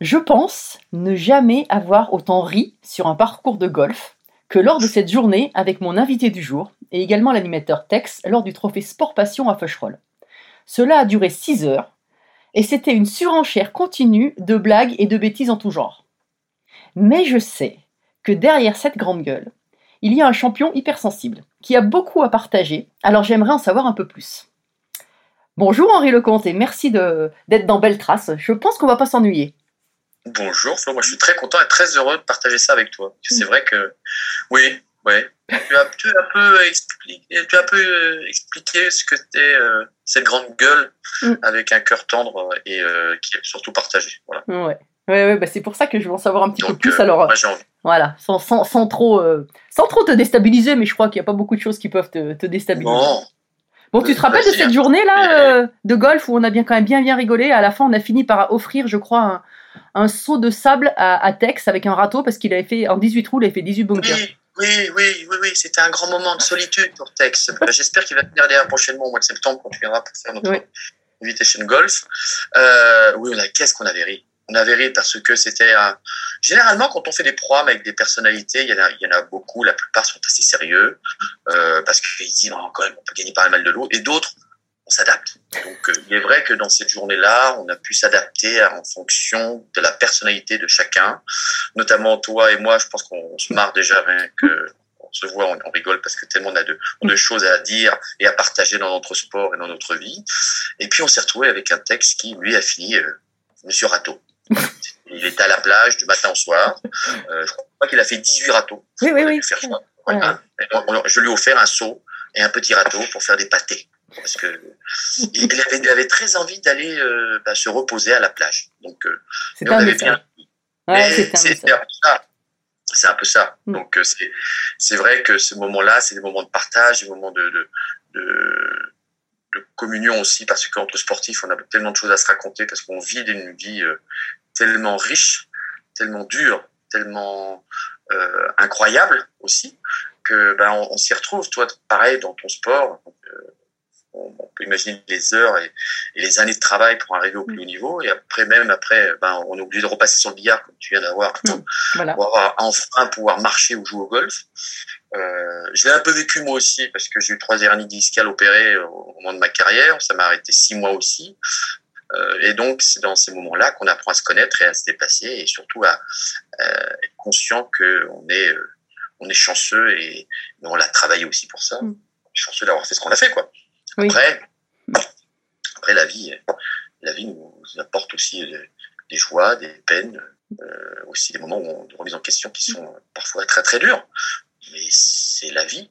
Je pense ne jamais avoir autant ri sur un parcours de golf que lors de cette journée avec mon invité du jour et également l'animateur Tex lors du trophée Sport Passion à Feucherolles. Cela a duré 6 heures et c'était une surenchère continue de blagues et de bêtises en tout genre. Mais je sais que derrière cette grande gueule, il y a un champion hypersensible qui a beaucoup à partager, alors j'aimerais en savoir un peu plus. Bonjour Henri Lecomte et merci d'être dans Belle Trace. Je pense qu'on va pas s'ennuyer. Bonjour Flo, moi je suis très content et très heureux de partager ça avec toi. C'est vrai que oui, ouais. Tu as, tu as un peu expliqué, tu as un peu euh, expliqué ce que c'était euh, cette grande gueule Mm. avec un cœur tendre et euh, qui est surtout partagé. Voilà. Ouais. Ouais, ouais, bah c'est pour ça que je veux en savoir un petit peu plus. euh, Alors, moi envie. voilà, sans, sans, sans trop, euh, sans trop te déstabiliser, mais je crois qu'il n'y a pas beaucoup de choses qui peuvent te, te déstabiliser. Non, Bon, tu te rappelles de cette hein. journée-là euh, de golf où on a bien quand même bien bien rigolé? À la fin, on a fini par offrir, je crois, un, seau de sable à, à Tex avec un râteau parce qu'il avait fait en 18 trous, il avait fait 18 bunkers. oui, oui, oui, oui, oui, c'était un grand moment de solitude pour Tex. Euh, J'espère qu'il va venir derrière prochainement au mois de septembre quand tu viendras pour faire notre Oui. invitation golf. Euh, oui, on a qu'est-ce qu'on avait ri. On avait ri parce que c'était un... généralement quand on fait des programmes avec des personnalités, il y en a, il y en a beaucoup. La plupart sont assez sérieux euh, parce qu'ils disent non, quand même on peut gagner pas mal de l'eau et d'autres on s'adapte. Donc euh, il est vrai que dans cette journée-là, on a pu s'adapter en fonction de la personnalité de chacun. Notamment toi et moi, je pense qu'on se marre déjà rien que on se voit, on, rigole parce que tellement on a de, on a de choses à dire et à partager dans notre sport et dans notre vie. Et puis on s'est retrouvé avec un texte qui lui a fini euh, Monsieur Râteau. Il était à la plage du matin au soir. Euh, je crois qu'il a fait 18 râteaux. Oui, oui, oui. faire je lui ai offert un seau et un petit râteau pour faire des pâtés. Parce que il avait, il avait très envie d'aller euh, bah, se reposer à la plage. Donc, euh, on avait bien. Ouais, c'est un peu ça. C'est un peu ça. Mm. Donc, euh, c'est c'est vrai que ce moment-là, c'est des moments de partage, des moments de, de, de, de communion aussi, parce qu'entre sportifs, on a tellement de choses à se raconter, parce qu'on vit une vie euh, tellement riche, tellement dure, tellement euh, incroyable aussi, que ben, on, on s'y retrouve. Toi, pareil, dans ton sport, donc, euh, on, on peut imaginer les heures et, et les années de travail pour arriver au plus haut niveau, et après, même après, ben, on est obligé de repasser sur le billard, comme tu viens d'avoir, Voilà. pour avoir enfin pouvoir marcher ou jouer au golf. Euh, je l'ai un peu vécu moi aussi parce que j'ai eu trois hernies discales opérées au moment de ma carrière. Ça m'a arrêté six mois aussi. Euh, et donc c'est dans ces moments-là qu'on apprend à se connaître et à se déplacer et surtout à euh, être conscient que on est euh, on est chanceux et, et on l'a travaillé aussi pour ça. Mm. Chanceux d'avoir fait ce qu'on a fait quoi. Oui. Après après la vie la vie nous apporte aussi euh, des joies, des peines, euh, aussi des moments où on, de remise en question qui sont parfois très très durs. Mais c'est la vie.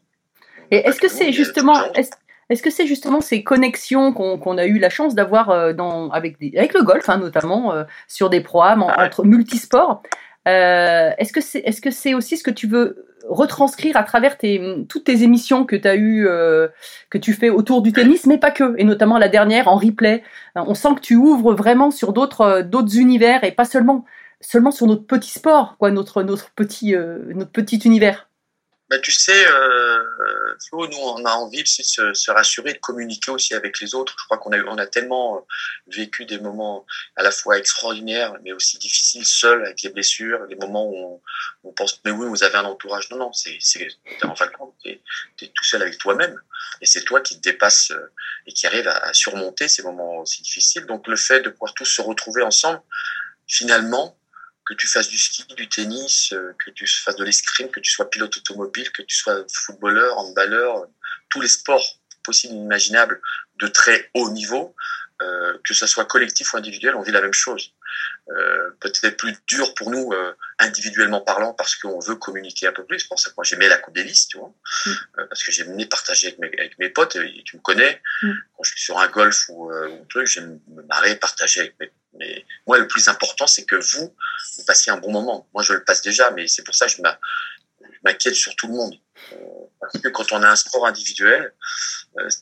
Et est-ce que c'est justement, est-ce est-ce que c'est justement ces connexions qu'on a eu la chance d'avoir euh, avec le golf hein, notamment euh, sur des programmes en- Ah entre multisports euh, Est-ce que c'est est-ce que c'est aussi ce que tu veux retranscrire à travers tes, toutes tes émissions que tu as eu euh, que tu fais autour du tennis, mais pas que, et notamment la dernière en replay? Euh, On sent que tu ouvres vraiment sur d'autres euh, d'autres univers et pas seulement seulement sur notre petit sport, quoi, notre notre petit euh, notre petit univers. Bah, tu sais, euh, Flo, nous, on a envie de se, se rassurer, de communiquer aussi avec les autres. Je crois qu'on a, on a tellement euh, vécu des moments à la fois extraordinaires, mais aussi difficiles, seuls, avec les blessures, des moments où on, on pense, mais oui, vous avez un entourage. Non, non, c'est, c'est, en fin de compte, t'es, t'es tout seul avec toi-même. Et c'est toi qui te dépasse euh, et qui arrive à, à surmonter ces moments aussi difficiles. Donc, le fait de pouvoir tous se retrouver ensemble, finalement, que tu fasses du ski, du tennis, euh, que tu fasses de l'escrime, que tu sois pilote automobile, que tu sois footballeur, handballeur, tous les sports possibles et imaginables de très haut niveau, euh, que ce soit collectif ou individuel, on vit la même chose. Euh, peut-être plus dur pour nous euh, individuellement parlant parce qu'on veut communiquer un peu plus. C'est pour ça que moi j'aimais la Coupe Davis, tu vois, Mm. euh, parce que j'aimais partager avec mes, avec mes potes. Et tu me connais, Mm. quand je suis sur un golf ou, euh, ou un truc, j'aime me marrer, partager avec mes, mes- Moi, le plus important, c'est que vous, vous passiez un bon moment. Moi, je le passe déjà, mais c'est pour ça que je m'inquiète sur tout le monde. Euh, parce que quand on a un sport individuel,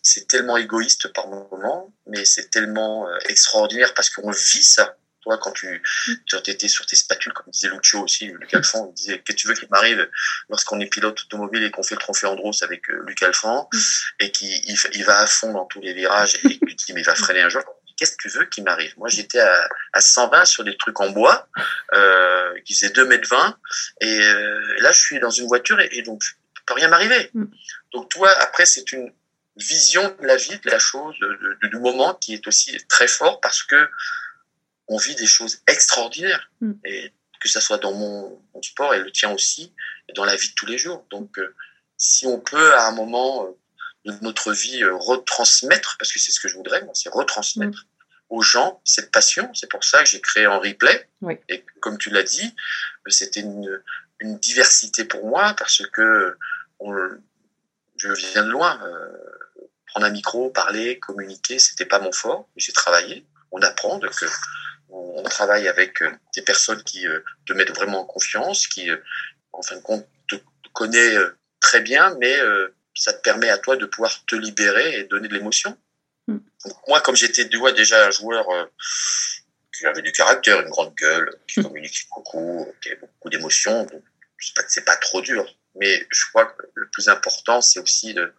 c'est tellement égoïste par moment, mais c'est tellement extraordinaire parce qu'on vit ça. Toi, quand tu, tu étais sur tes spatules, comme disait Lucio aussi, Luc Alphand, il disait Qu'est-ce que tu veux qu'il m'arrive lorsqu'on est pilote automobile et qu'on fait le trophée Andros avec euh, Luc Alphand Mm. et qu'il il, il va à fond dans tous les virages et que tu dis Mais il va freiner un jour. Qu'est-ce que tu veux qu'il m'arrive? Moi, j'étais à, à 120 sur des trucs en bois euh, qui faisaient 2 mètres 20 et euh, là, je suis dans une voiture et, et donc, il peut rien m'arriver. Mm. Donc, toi, après, c'est une vision de la vie, de la chose, de- de- du moment qui est aussi très fort parce que on vit des choses extraordinaires. Mm. Et que ça soit dans mon, mon sport et le tien aussi, et dans la vie de tous les jours. Donc, euh, si on peut à un moment euh, de notre vie euh, retransmettre, parce que c'est ce que je voudrais, c'est retransmettre aux gens cette passion. C'est pour ça que j'ai créé en replay. Oui. Et comme tu l'as dit, c'était une, une diversité pour moi parce que on, je viens de loin. prendre un micro, parler, communiquer, c'était pas mon fort. J'ai travaillé. On apprend donc on, on travaille avec euh, des personnes qui euh, te mettent vraiment en confiance, qui euh, en fin de compte te connaissent très bien, mais ça te permet à toi de pouvoir te libérer et donner de l'émotion. Mm. Donc, moi, comme j'étais ouais, déjà un joueur qui avait du caractère, une grande gueule, qui communique beaucoup, qui avait beaucoup d'émotions, c'est pas, pas trop dur. Mais je crois que le plus important, c'est aussi de,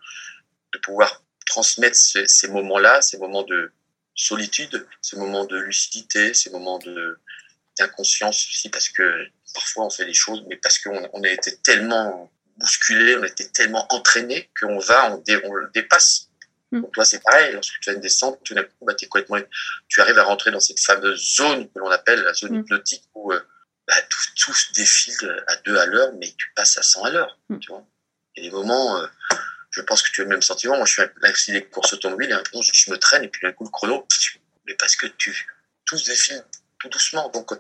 de pouvoir transmettre ces, ces moments-là, ces moments de solitude, ces moments de lucidité, ces moments de d'inconscience aussi, parce que parfois on fait des choses, mais parce qu'on on a été tellement bousculé, on a été tellement entraîné qu'on va, on, dé- on le dépasse. Mm. Donc toi, c'est pareil, lorsque tu as une descente, tout d'un coup, bah, t'es complètement, tu arrives à rentrer dans cette fameuse zone que l'on appelle la zone Mm. hypnotique où euh, bah, tout, tout se défile à deux à l'heure, mais tu passes à 100 à l'heure, Mm. tu vois. Et des moments, euh, je pense que tu as le même sentiment. Moi, je fais là, aussi des courses automobiles, et un moment, je, me traîne, et puis d'un coup, le chrono, mais parce que tu, tout se défile tout doucement. Donc,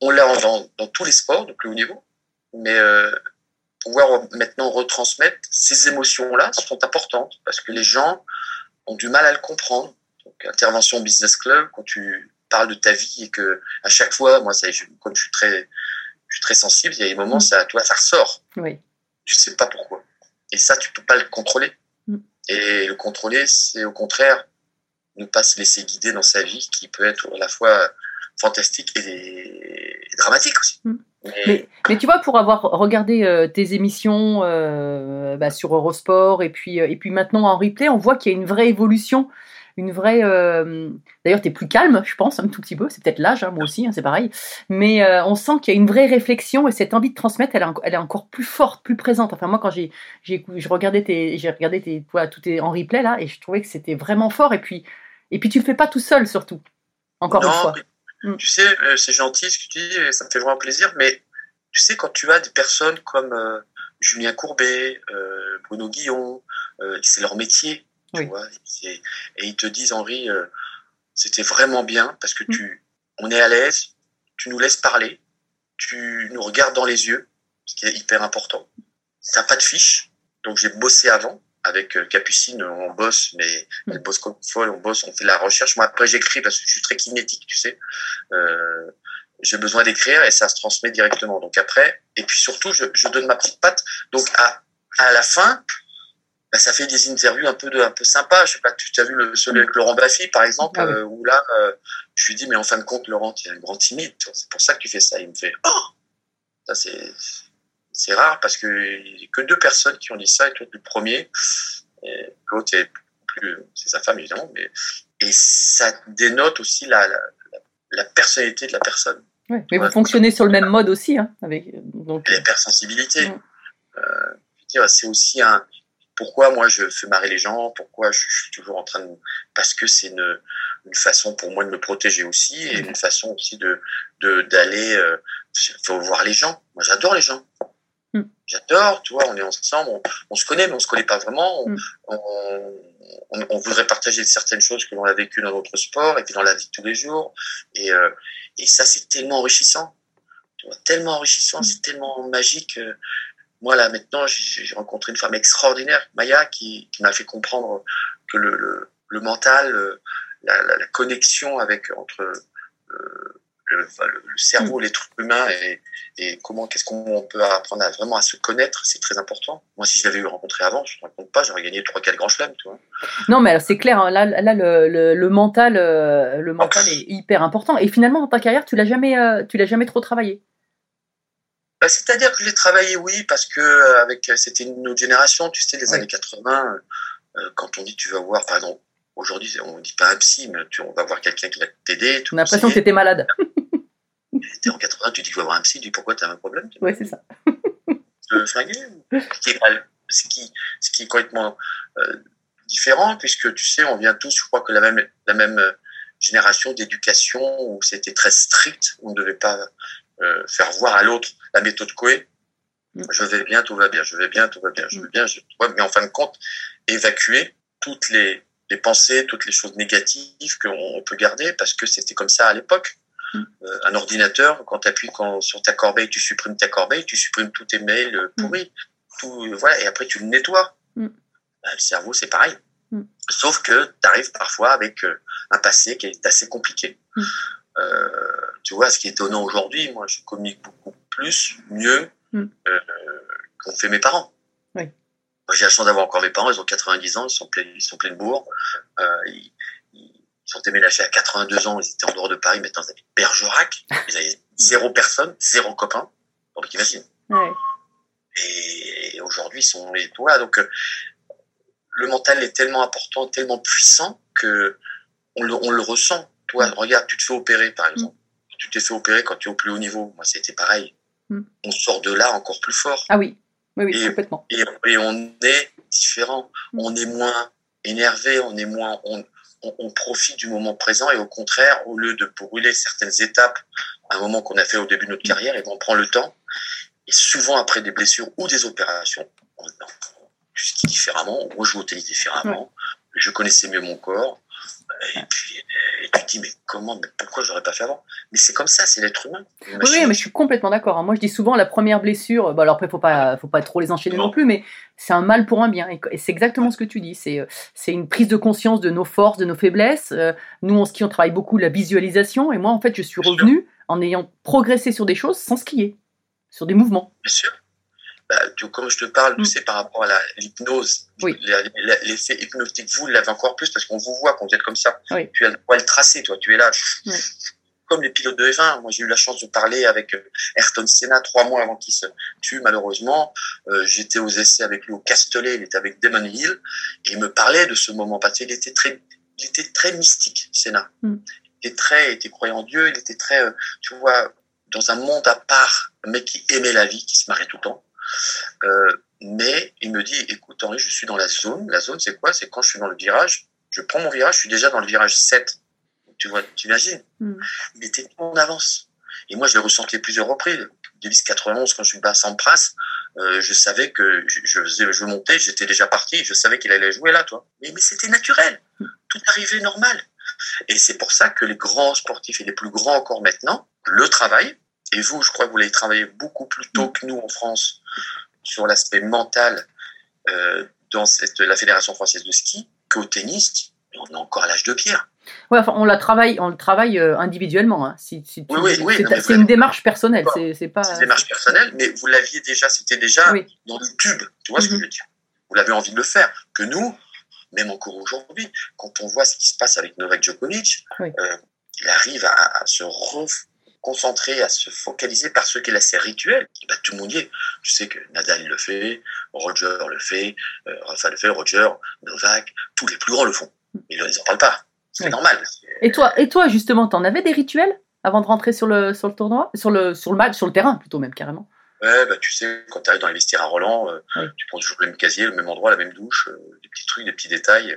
on l'a dans, dans tous les sports de plus haut niveau, mais euh, pouvoir maintenant retransmettre ces émotions-là sont importantes parce que les gens ont du mal à le comprendre. Donc, intervention business club, quand tu parles de ta vie et que à chaque fois, moi, ça, je, comme je suis très, je suis très sensible, il y a des moments, Mm. ça, toi, ça ressort. Oui. Tu sais pas pourquoi. Et ça, tu peux pas le contrôler. Mm. Et le contrôler, c'est au contraire ne pas se laisser guider dans sa vie, qui peut être à la fois fantastique et, et dramatique aussi. Mm. Mais, Mais, mais tu vois, pour avoir regardé euh, tes émissions euh, bah, sur Eurosport et puis, euh, et puis maintenant en replay, on voit qu'il y a une vraie évolution. Une vraie. euh, D'ailleurs, tu es plus calme, je pense, un tout petit peu. C'est peut-être l'âge, hein, moi aussi, hein, c'est pareil. Mais euh, on sent qu'il y a une vraie réflexion et cette envie de transmettre, elle, est en- elle est encore plus forte, plus présente. Enfin, moi, quand j'ai, j'ai, écou- je regardais tes, j'ai regardé tes, voilà, tout est en replay là, et je trouvais que c'était vraiment fort. Et puis, et puis, tu le fais pas tout seul, surtout. Encore une fois. mais Mm. tu sais, euh, c'est gentil ce que tu dis, et ça me fait vraiment plaisir, mais tu sais, quand tu as des personnes comme euh, Julien Courbet, Bruno Guillon, c'est leur métier, tu Oui. vois, c'est- et ils te disent, Henri, euh, c'était vraiment bien parce que Mm. tu, on est à l'aise, tu nous laisses parler, tu nous regardes dans les yeux, ce qui est hyper important. T'as pas de fiche, donc j'ai bossé avant. Avec euh, Capucine, on bosse, mais elle bosse comme folle, on bosse, on fait de la recherche. Moi, après, j'écris parce que je suis très kinétique, tu sais. Euh, j'ai besoin d'écrire et ça se transmet directement. Donc après, et puis surtout, je, je donne ma petite patte. Donc à, à la fin, bah, ça fait des interviews un peu de, un peu sympas. Je sais pas, tu as vu le, celui avec Laurent Baffy, par exemple, Ah oui. euh, où là, euh, je lui dis, mais en fin de compte, Laurent, tu es un grand timide. C'est pour ça que tu fais ça. Il me fait, oh, ça c'est, c'est rare parce que il y a que deux personnes qui ont dit ça et toi, tu es le premier. L'autre, c'est plus, c'est sa femme, évidemment, mais, et ça dénote aussi la, la, personnalité de la personne. Ouais. Mais vous fonctionnez sur le même mode aussi, hein, avec donc. l'hypersensibilité. Euh, je veux dire, c'est aussi un, pourquoi moi je fais marrer les gens, pourquoi je suis toujours en train de... Parce que c'est une, une façon pour moi de me protéger aussi et une façon aussi de de- d'aller euh, faut voir les gens. Moi j'adore les gens. Mm. J'adore, tu vois, on est ensemble, on, on se connaît mais on se connaît pas vraiment. On, Mm. on, on- on voudrait partager certaines choses que l'on a vécues dans notre sport et puis dans la vie de tous les jours. Et, euh, et ça c'est tellement enrichissant. Tu vois, tellement enrichissant, Mm. c'est tellement magique. euh, moi, là, maintenant, j'ai rencontré une femme extraordinaire, Maya, qui, qui m'a fait comprendre que le, le, le mental, euh, la, la, la connexion avec entre euh, le, cerveau, l'être humain et, et comment, qu'est-ce qu'on peut apprendre à, vraiment à se connaître, c'est très important. Moi, si je l'avais eu rencontré avant, je ne te raconte pas, j'aurais gagné 3-4 grands chelems, tu vois. Non, mais c'est clair, hein, là, là le, le, le mental, euh, le mental est hyper important. Et finalement, dans ta carrière, tu l'as jamais, euh, tu l'as jamais trop travaillé. Bah, C'est-à-dire que je l'ai travaillé, oui, parce que euh, avec c'était une autre génération, tu sais, les Oui. années 80, euh, quand on dit tu vas voir, par exemple, aujourd'hui, on dit pas un psy, mais tu, on va voir quelqu'un qui va t'aider. On a l'impression que tu étais malade. T'es en 80, tu dis qu'il faut voir un psy, tu dis pourquoi tu as un problème Tu Ouais, c'est ça. te flinguer ce qui est, pas- ce qui, ce qui est complètement euh, différent, puisque tu sais, on vient tous, je crois que la même, la même euh, génération d'éducation où c'était très strict, on ne devait pas euh, faire voir à l'autre la méthode Coué. Mm. Je vais bien, tout va bien, je vais bien, tout va bien, je vais bien, je, ouais, mais en fin de compte, évacuer toutes les, les pensées, toutes les choses négatives qu'on peut garder, parce que c'était comme ça à l'époque. Mm. Euh, un ordinateur, quand tu appuies sur ta corbeille, tu supprimes ta corbeille, tu supprimes tous tes mails euh, pourris, tout, euh, voilà, et après tu le nettoies. Mm. Bah, le cerveau, c'est pareil. Mm. Sauf que tu arrives parfois avec un passé qui est assez compliqué. Mm. Euh, tu vois, ce qui est étonnant aujourd'hui, moi, je communique beaucoup plus, mieux Mm. euh, qu'ont fait mes parents. Oui. Moi, j'ai la chance d'avoir encore mes parents, ils ont 90 ans, ils sont pleins, ils sont pleins de bourg. Euh, ils, ils sont déménagés à 82 ans, ils étaient en dehors de Paris, maintenant ils habitent Bergerac. Ils avaient zéro personne, zéro copain. Donc t'imagines. Ouais. Et aujourd'hui, ils sont les voilà, donc euh, le mental est tellement important, tellement puissant que on le, on le ressent. Toi, regarde, tu te fais opérer, par exemple. Tu t'es fait opérer quand tu es au plus haut niveau. Moi, c'était pareil. Mm. On sort de là encore plus fort. Ah oui, oui, oui, Et- complètement. Et, et on est différent. Mm. On est moins énervé, on est moins, on, on, on profite du moment présent et au contraire, au lieu de brûler certaines étapes, un moment qu'on a fait au début de notre carrière, et ben, on prend le temps. Et souvent après des blessures ou des opérations, on, on skie différemment, on rejoue au tennis différemment. Je connaissais mieux mon corps. Et puis, et tu te dis, mais comment, mais pourquoi j'aurais pas fait avant? Mais c'est comme ça, c'est l'être humain. Oui, mais je suis complètement d'accord. hein. Moi, je dis souvent la première blessure. Bah, alors après, faut pas, faut pas trop les enchaîner non, Non. plus, mais c'est un mal pour un bien. Et, c'est exactement ce que tu dis. C'est, euh, c'est une prise de conscience de nos forces, de nos faiblesses. Euh, nous, en ski, on travaille beaucoup la visualisation. Et moi, en fait, je suis revenue en ayant progressé sur des choses sans skier, sur des mouvements. Bien sûr. Bah, comme je te parle, Mm. c'est par rapport à l'hypnose. Oui. L'effet hypnotique, vous l'avez encore plus parce qu'on vous voit quand vous êtes comme ça. Oui. Tu as le poil tracé, toi. Tu es là. Oui. Comme les pilotes de F1. Moi, j'ai eu la chance de parler avec euh, Ayrton Senna trois mois avant qu'il se tue, malheureusement. Euh, J'étais aux essais avec lui au Castellet. Il était avec Damon Hill. Et il me parlait de ce moment passé. Il était très, il était très mystique, Senna. Mm. Il était très, il était croyant en Dieu. Il était très, euh, tu vois, dans un monde à part, mec qui aimait la vie, qui se marrait tout le temps. Euh, mais il me dit, écoute Henri, je suis dans la zone. La zone, c'est quoi? C'est quand je suis dans le virage, je prends mon virage, je suis déjà dans le virage 7. Tu vois, tu imagines Mm. Il était en avance. Et moi, je l'ai ressenti plusieurs reprises. Davis 91, quand je suis bas à Sampras, euh, je savais que je, je, faisais, je montais, j'étais déjà parti, je savais qu'il allait jouer là, toi. Mais, mais c'était naturel. Tout arrivait normal. Et c'est pour ça que les grands sportifs et les plus grands encore maintenant le travaillent. Et vous, je crois que vous l'avez travaillé beaucoup plus tôt que nous en France sur l'aspect mental euh, dans cette, la Fédération française de ski qu'au tennis. On est encore à l'âge de pierre. Ouais, enfin, on la travaille, on le travaille euh, individuellement. hein. Si, si tu- Oui, oui, oui, c'est, une démarche personnelle. C'est, pas. Une démarche personnelle, mais vous l'aviez déjà, c'était déjà dans le tube. Tu vois ce que Mhm. je veux dire Vous l'avez envie de le faire. Que nous, même encore aujourd'hui, quand on voit ce qui se passe avec Novak Djokovic, euh, il arrive à, à se concentrer, à se focaliser par ce qu'il a ses rituels. Et ben, tout le monde y est. Tu sais que Nadal le fait, Roger le fait, euh, Rafa le fait, Roger, Novak, tous les plus grands le font. Mais ils n'en parlent pas. C'est Oui. normal. Et toi, et toi, justement, t'en avais des rituels avant de rentrer sur le sur le tournoi, sur le sur le match, sur le terrain plutôt même carrément. Ouais, bah, tu sais, quand tu arrives dans les vestiaires à Roland, euh, tu prends toujours le même casier, le même endroit, la même douche, euh, des petits trucs, des petits détails.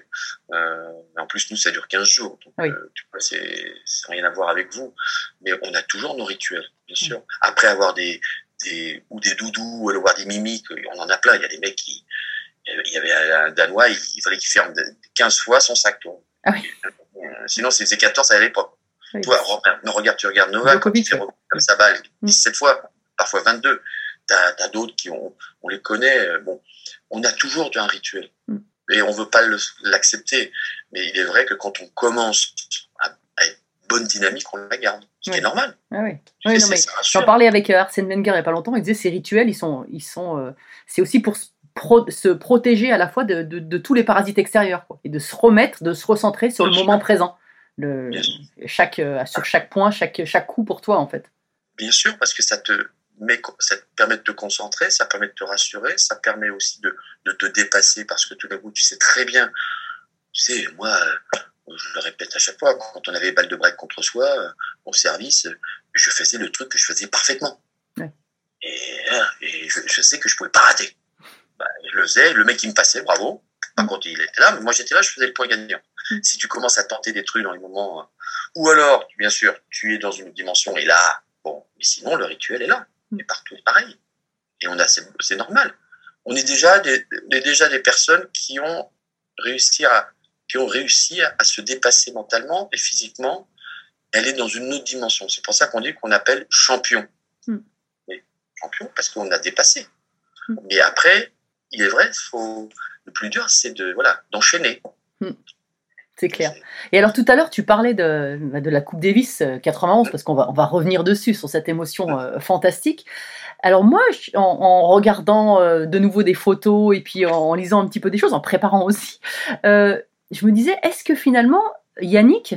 Euh, en plus, nous, ça dure 15 jours. Donc, Oui. euh, tu vois, c'est c'est rien à voir avec vous. Mais on a toujours nos rituels, bien sûr. Après avoir des, des, ou des doudous, ou avoir des mimiques, on en a plein. Il y a des mecs qui, il y avait un Danois, il, il fallait qu'il ferme de- 15 fois son sac, toi. Ah oui. Sinon, c'est faisait 14 à l'époque. Oui. Toi, regarde, non, regarde, tu regardes Novak, il fait comme sa balle, Mm. 17 fois, parfois 22. T'as as, d'autres qui ont, on les connaît. euh, Bon, on a toujours un rituel. Mm. Et on veut pas l'accepter. Mais il est vrai que quand on commence à, à être bonne dynamique, on la garde. Ce qui est normal. Ah oui. Oui, J'en parlais avec euh, Arsène Wenger il n'y a pas longtemps. Il disait ces rituels, ils sont, ils sont, euh, c'est aussi pour se, pro- se protéger à la fois de, de- de tous les parasites extérieurs quoi, et de se remettre, de se recentrer sur le sûr. moment présent. Le, chaque, euh, sur chaque point, chaque, chaque coup pour toi en fait. Bien sûr, parce que ça te, met, ça te permet de te concentrer, ça permet de te rassurer, ça permet aussi de, de te dépasser parce que tout d'un coup, tu sais très bien. Tu sais, moi, euh, je le répète à chaque fois, quand on avait balle de break contre soi, euh, au service, euh, je faisais le truc que je faisais parfaitement. Ouais. Et, et je, je sais que je pouvais pas rater. Bah, je le faisais, le mec il me passait, bravo. Par contre, il était là, mais moi j'étais là, je faisais le point gagnant. Mm. Si tu commences à tenter des trucs dans les moments, ou alors, bien sûr, tu es dans une dimension et là, bon, mais sinon le rituel est là, Mm. Et partout pareil. Et on a, c'est normal. On est déjà des, déjà des personnes qui ont réussi à, qui ont réussi à, à se dépasser mentalement et physiquement. Elle est dans une autre dimension. C'est pour ça qu'on dit qu'on appelle champion. Mm. Mais champion parce qu'on a dépassé. Mm. Mais après, il est vrai, faut, le plus dur, c'est de, voilà, d'enchaîner. C'est clair. Et alors tout à l'heure, tu parlais de, bah, de la Coupe Davis euh, 91, parce qu'on va, on va revenir dessus, sur cette émotion euh, fantastique. Alors moi, en, en regardant euh, de nouveau des photos et puis en, en lisant un petit peu des choses, en préparant aussi, euh, je me disais, est-ce que finalement, Yannick,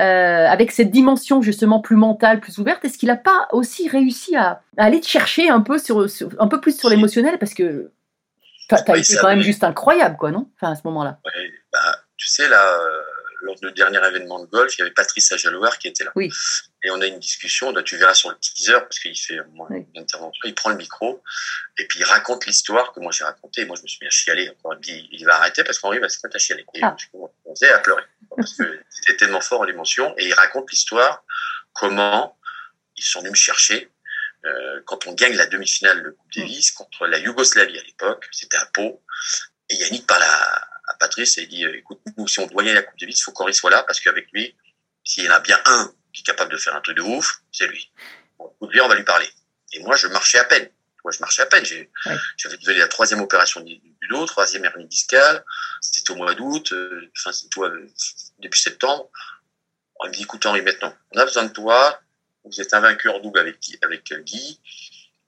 euh, avec cette dimension justement plus mentale, plus ouverte, est-ce qu'il n'a pas aussi réussi à, à aller te chercher un peu, sur, sur- un peu plus sur l'émotionnel? Parce que t'as Oui, été quand même juste incroyable, quoi, non? Enfin, à ce moment-là. Ouais, bah, tu sais, là, euh, lors du dernier événement de golf, il y avait Patrice Ajalouar qui était là. Oui. Et on a une discussion, là, tu verras sur le teaser, parce qu'il fait au moins Oui. une intervention, il prend le micro, et puis il raconte l'histoire que moi j'ai racontée, et moi je me suis mis à chialer. Encore. Il dit, il va arrêter parce qu'Henri va se mettre à chialer. Et Ah. je commençais à pleurer, parce que c'était tellement fort l'émotion, et il raconte l'histoire, comment ils sont venus me chercher, euh, quand on gagne la demi-finale de Coupe Davis contre la Yougoslavie à l'époque, c'était à Pau, et Yannick parle à, à Patrice et il dit, euh, écoute, nous, si on doit gagner la Coupe Davis, il faut qu'Henri soit là, parce qu'avec lui, s'il y en a bien un qui est capable de faire un truc de ouf, c'est lui. Bon, écoute, lui, on va lui parler. Et moi, je marchais à peine. Moi, je marchais à peine. J'ai, Ouais. J'avais la troisième opération du dos, troisième hernie discale. C'était au mois d'août, euh, enfin, c'est toi, euh, début septembre. On me dit, écoute, Henri, maintenant, on a besoin de toi. Vous êtes un vainqueur double avec, Guy- avec euh, Guy.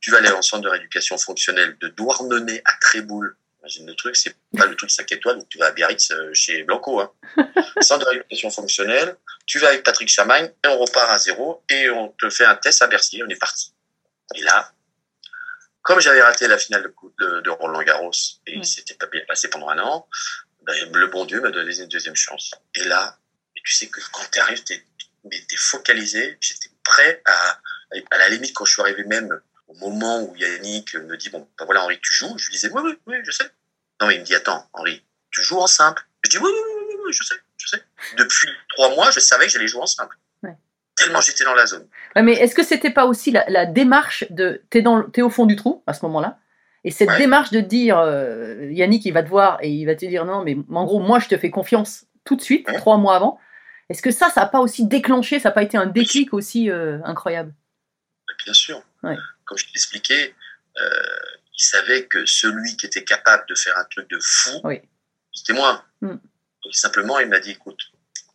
Tu vas aller en centre de rééducation fonctionnelle de Douarnenez à Tréboul. Imagine le truc, c'est pas le truc 5 étoiles où tu vas à Biarritz euh, chez Blanco. Hein. centre de rééducation fonctionnelle. Tu vas avec Patrick Chamagne et on repart à zéro et on te fait un test à Bercy. On est parti. Et là, comme j'avais raté la finale de, de, Roland Garros et Ouais. c'était pas bien passé pendant un an, ben, le bon Dieu m'a donné une deuxième chance. Et là, et tu sais que quand tu arrives, tu es, focalisé. J'étais prêt à, à la limite, quand je suis arrivé même au moment où Yannick me dit Bon, ben voilà, Henri, tu joues. Je lui disais Oui, oui, oui, je sais. Non, il me dit Attends, Henri, tu joues en simple. Je dis Oui, oui, oui, oui, je sais, je sais. Depuis trois mois, je savais que j'allais jouer en simple. Ouais. Tellement j'étais dans la zone. Ouais, mais est-ce que c'était pas aussi la, la démarche de t'es t'es au fond du trou à ce moment-là? Et cette Ouais. démarche de dire euh, Yannick il va te voir et il va te dire non mais en gros moi je te fais confiance tout de suite trois mois avant est-ce que ça ça a pas aussi déclenché ça a pas été un déclic aussi euh, incroyable? Bien sûr. Ouais. Comme je t'expliquais, euh, il savait que celui qui était capable de faire un truc de fou, Oui. c'était moi. Mm. Donc simplement, il m'a dit, écoute,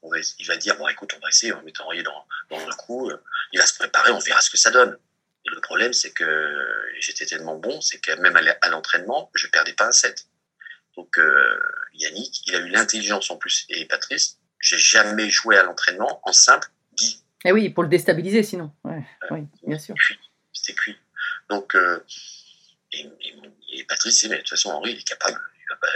on va, il va dire, bon, écoute, on va essayer, on va mettre Henri dans, dans le coup, euh, il va se préparer, on verra ce que ça donne. Et le problème, c'est que j'étais tellement bon, c'est que même à l'e- à l'entraînement, je perdais pas un set. Donc euh, Yannick, il a eu l'intelligence en plus, et Patrice, j'ai jamais joué à l'entraînement en simple, Guy. et oui pour le déstabiliser sinon ouais, oui bien sûr. C'était cuit. Donc, euh, et, et- et Patrice disait, mais de toute façon, Henri, il est capable. Il va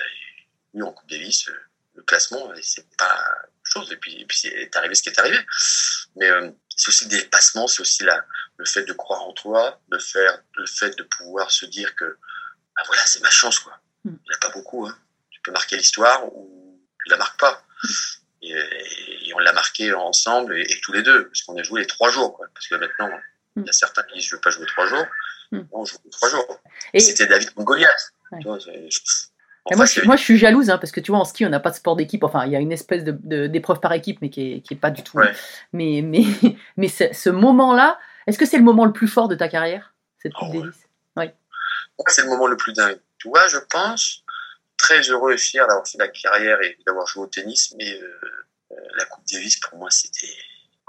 lui, en Coupe Davis, euh, le classement, c'est pas, chose. Et puis, et puis c'est arrivé ce qui est arrivé. Mais euh, c'est aussi le dépassement, c'est aussi la, le fait de croire en toi, de faire, le fait de pouvoir se dire que, ah voilà, c'est ma chance, quoi. Mm. Il n'y en a pas beaucoup, hein. Tu peux marquer l'histoire ou tu la marques pas. Et, et on l'a marqué ensemble et, et tous les deux, parce qu'on a joué les trois jours, quoi. Parce que maintenant, il y a certains qui disent je veux pas jouer trois jours. Mm. Non, je joue trois jours. Et- C'était David Goliath. Ouais. Enfin, moi, je, suis- moi, je suis jalouse, hein, parce que tu vois, en ski, on n'a pas de sport d'équipe. Enfin, il y a une espèce de- de- d'épreuve par équipe, mais qui est, qui est pas du tout. Ouais. Mais, mais, mais ce, moment-là, est-ce que c'est le moment le plus fort de ta carrière, cette Coupe Oh, ouais. Davis? Moi, c'est le moment le plus dingue. Tu vois, je pense, très heureux et fier d'avoir fait la carrière et d'avoir joué au tennis, mais euh, euh, la Coupe Davis, pour moi, c'était.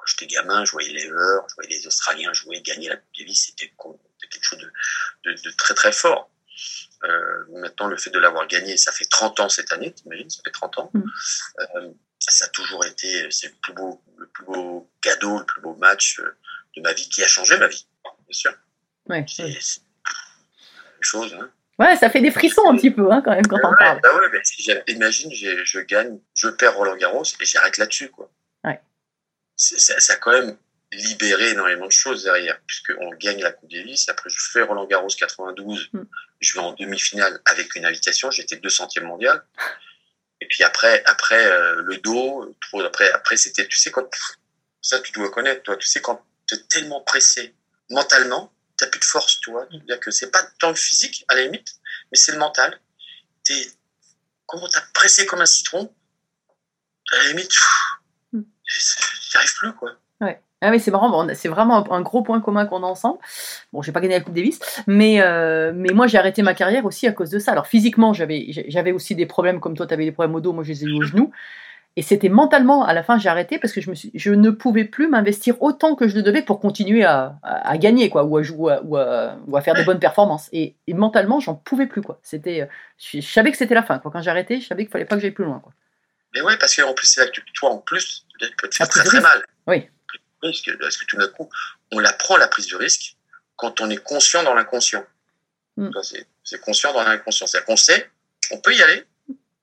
Quand j'étais gamin, je voyais les Lever, je voyais les Australiens jouer, gagner la Coupe Davis, c'était quelque chose de, de, de très très fort. Euh, maintenant, le fait de l'avoir gagné, ça fait 30 ans cette année, t'imagines, ça fait 30 ans. Mm. Euh, ça a toujours été, c'est le plus beau, le plus beau cadeau, le plus beau match euh, de ma vie qui a changé ma vie, bien sûr. Ouais, C'est ouais. chose, hein. Ouais, ça fait des frissons un petit peu hein, quand même quand on Ouais, parle. bah ouais, mais imagine, je gagne, je perds Roland Garros et j'arrête là-dessus, quoi. Ouais. Ça, ça a quand même libéré énormément de choses derrière, puisqu'on gagne la Coupe Davis. Après, je fais Roland Garros 92. Mm. Je vais en demi-finale avec une invitation. J'étais 200e mondial. Et puis après, après euh, le dos, trop, après, après c'était, tu sais, quand, ça, tu dois connaître, toi, tu sais, quand tu es tellement pressé mentalement, tu plus de force, tu vois. C'est-à-dire que c'est pas tant le physique, à la limite, mais c'est le mental. T'es, comment t'as pressé comme un citron, à la limite, Mm. J'y arrive plus, quoi. Ah oui, c'est marrant, c'est vraiment un gros point commun qu'on a ensemble. Bon, j'ai pas gagné la Coupe Davis, mais, euh, mais moi j'ai arrêté ma carrière aussi à cause de ça. Alors physiquement, j'avais aussi des problèmes comme toi, tu avais des problèmes au dos, moi je les ai eu au genou. Et c'était mentalement, à la fin j'ai arrêté parce que je, me suis, je ne pouvais plus m'investir autant que je le devais pour continuer à, à, à gagner, quoi, ou à, jouer, ou à, ou à faire des bonnes performances. Et, et mentalement, j'en pouvais plus, quoi. C'était, euh, je, je savais que c'était la fin, quoi. Quand j'ai arrêté, je savais qu'il fallait pas que j'aille plus loin, quoi. Mais ouais, parce qu'en plus, c'est là que tu- toi, en plus, tu peux te faire très très mal. Oui. Parce que, parce que tout d'un coup, on la prend la prise de risque quand on est conscient dans l'inconscient. Mm. Vois, C'est conscient dans l'inconscient. C'est-à-dire qu'on sait, on peut y aller,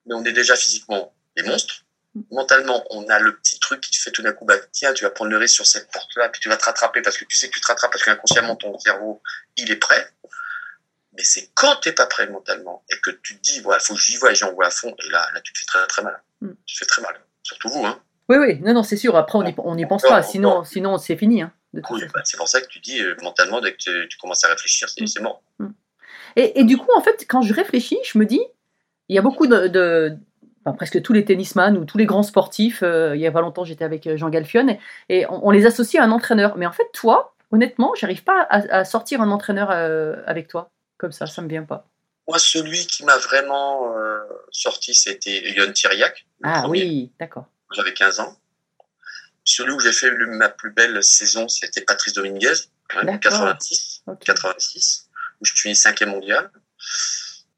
mais on est déjà physiquement des monstres. Mm. Mentalement, on a le petit truc qui te fait tout d'un coup, bah, tiens, tu vas prendre le risque sur cette porte-là, puis tu vas te rattraper parce que tu sais que tu te rattrapes parce qu'inconsciemment, ton cerveau, il est prêt. Mais c'est quand tu n'es pas prêt mentalement et que tu te dis, voilà, faut que j'y vois et j'en vois à fond, et là, là, tu te fais très, très mal. Mm. Tu te fais très mal. Surtout vous, hein. Oui, oui, non, non, c'est sûr. Après, on n'y on y pense pas, sinon, encore. sinon c'est fini. Hein, Oui, bah, c'est pour ça que tu dis euh, mentalement, dès que tu, tu commences à réfléchir, c'est Mm. c'est mort. Et, et du coup, en fait, quand je réfléchis, je me dis, il y a beaucoup de, de- enfin, presque tous les tennisman ou tous les grands sportifs. euh, il y a pas longtemps, j'étais avec euh, Jean Galfion et, et on, on les associe à un entraîneur. Mais en fait, toi, honnêtement, j'arrive pas à, à sortir un entraîneur euh, avec toi comme ça. Ça me vient pas. Moi, celui qui m'a vraiment euh, sorti, c'était Yon Thiriac. Ah premier. oui, d'accord. J'avais 15 ans. Celui où j'ai fait le- ma plus belle saison, c'était Patrice Dominguez, hein, D'accord. 86, Ok. 86, où je suis cinquième mondial.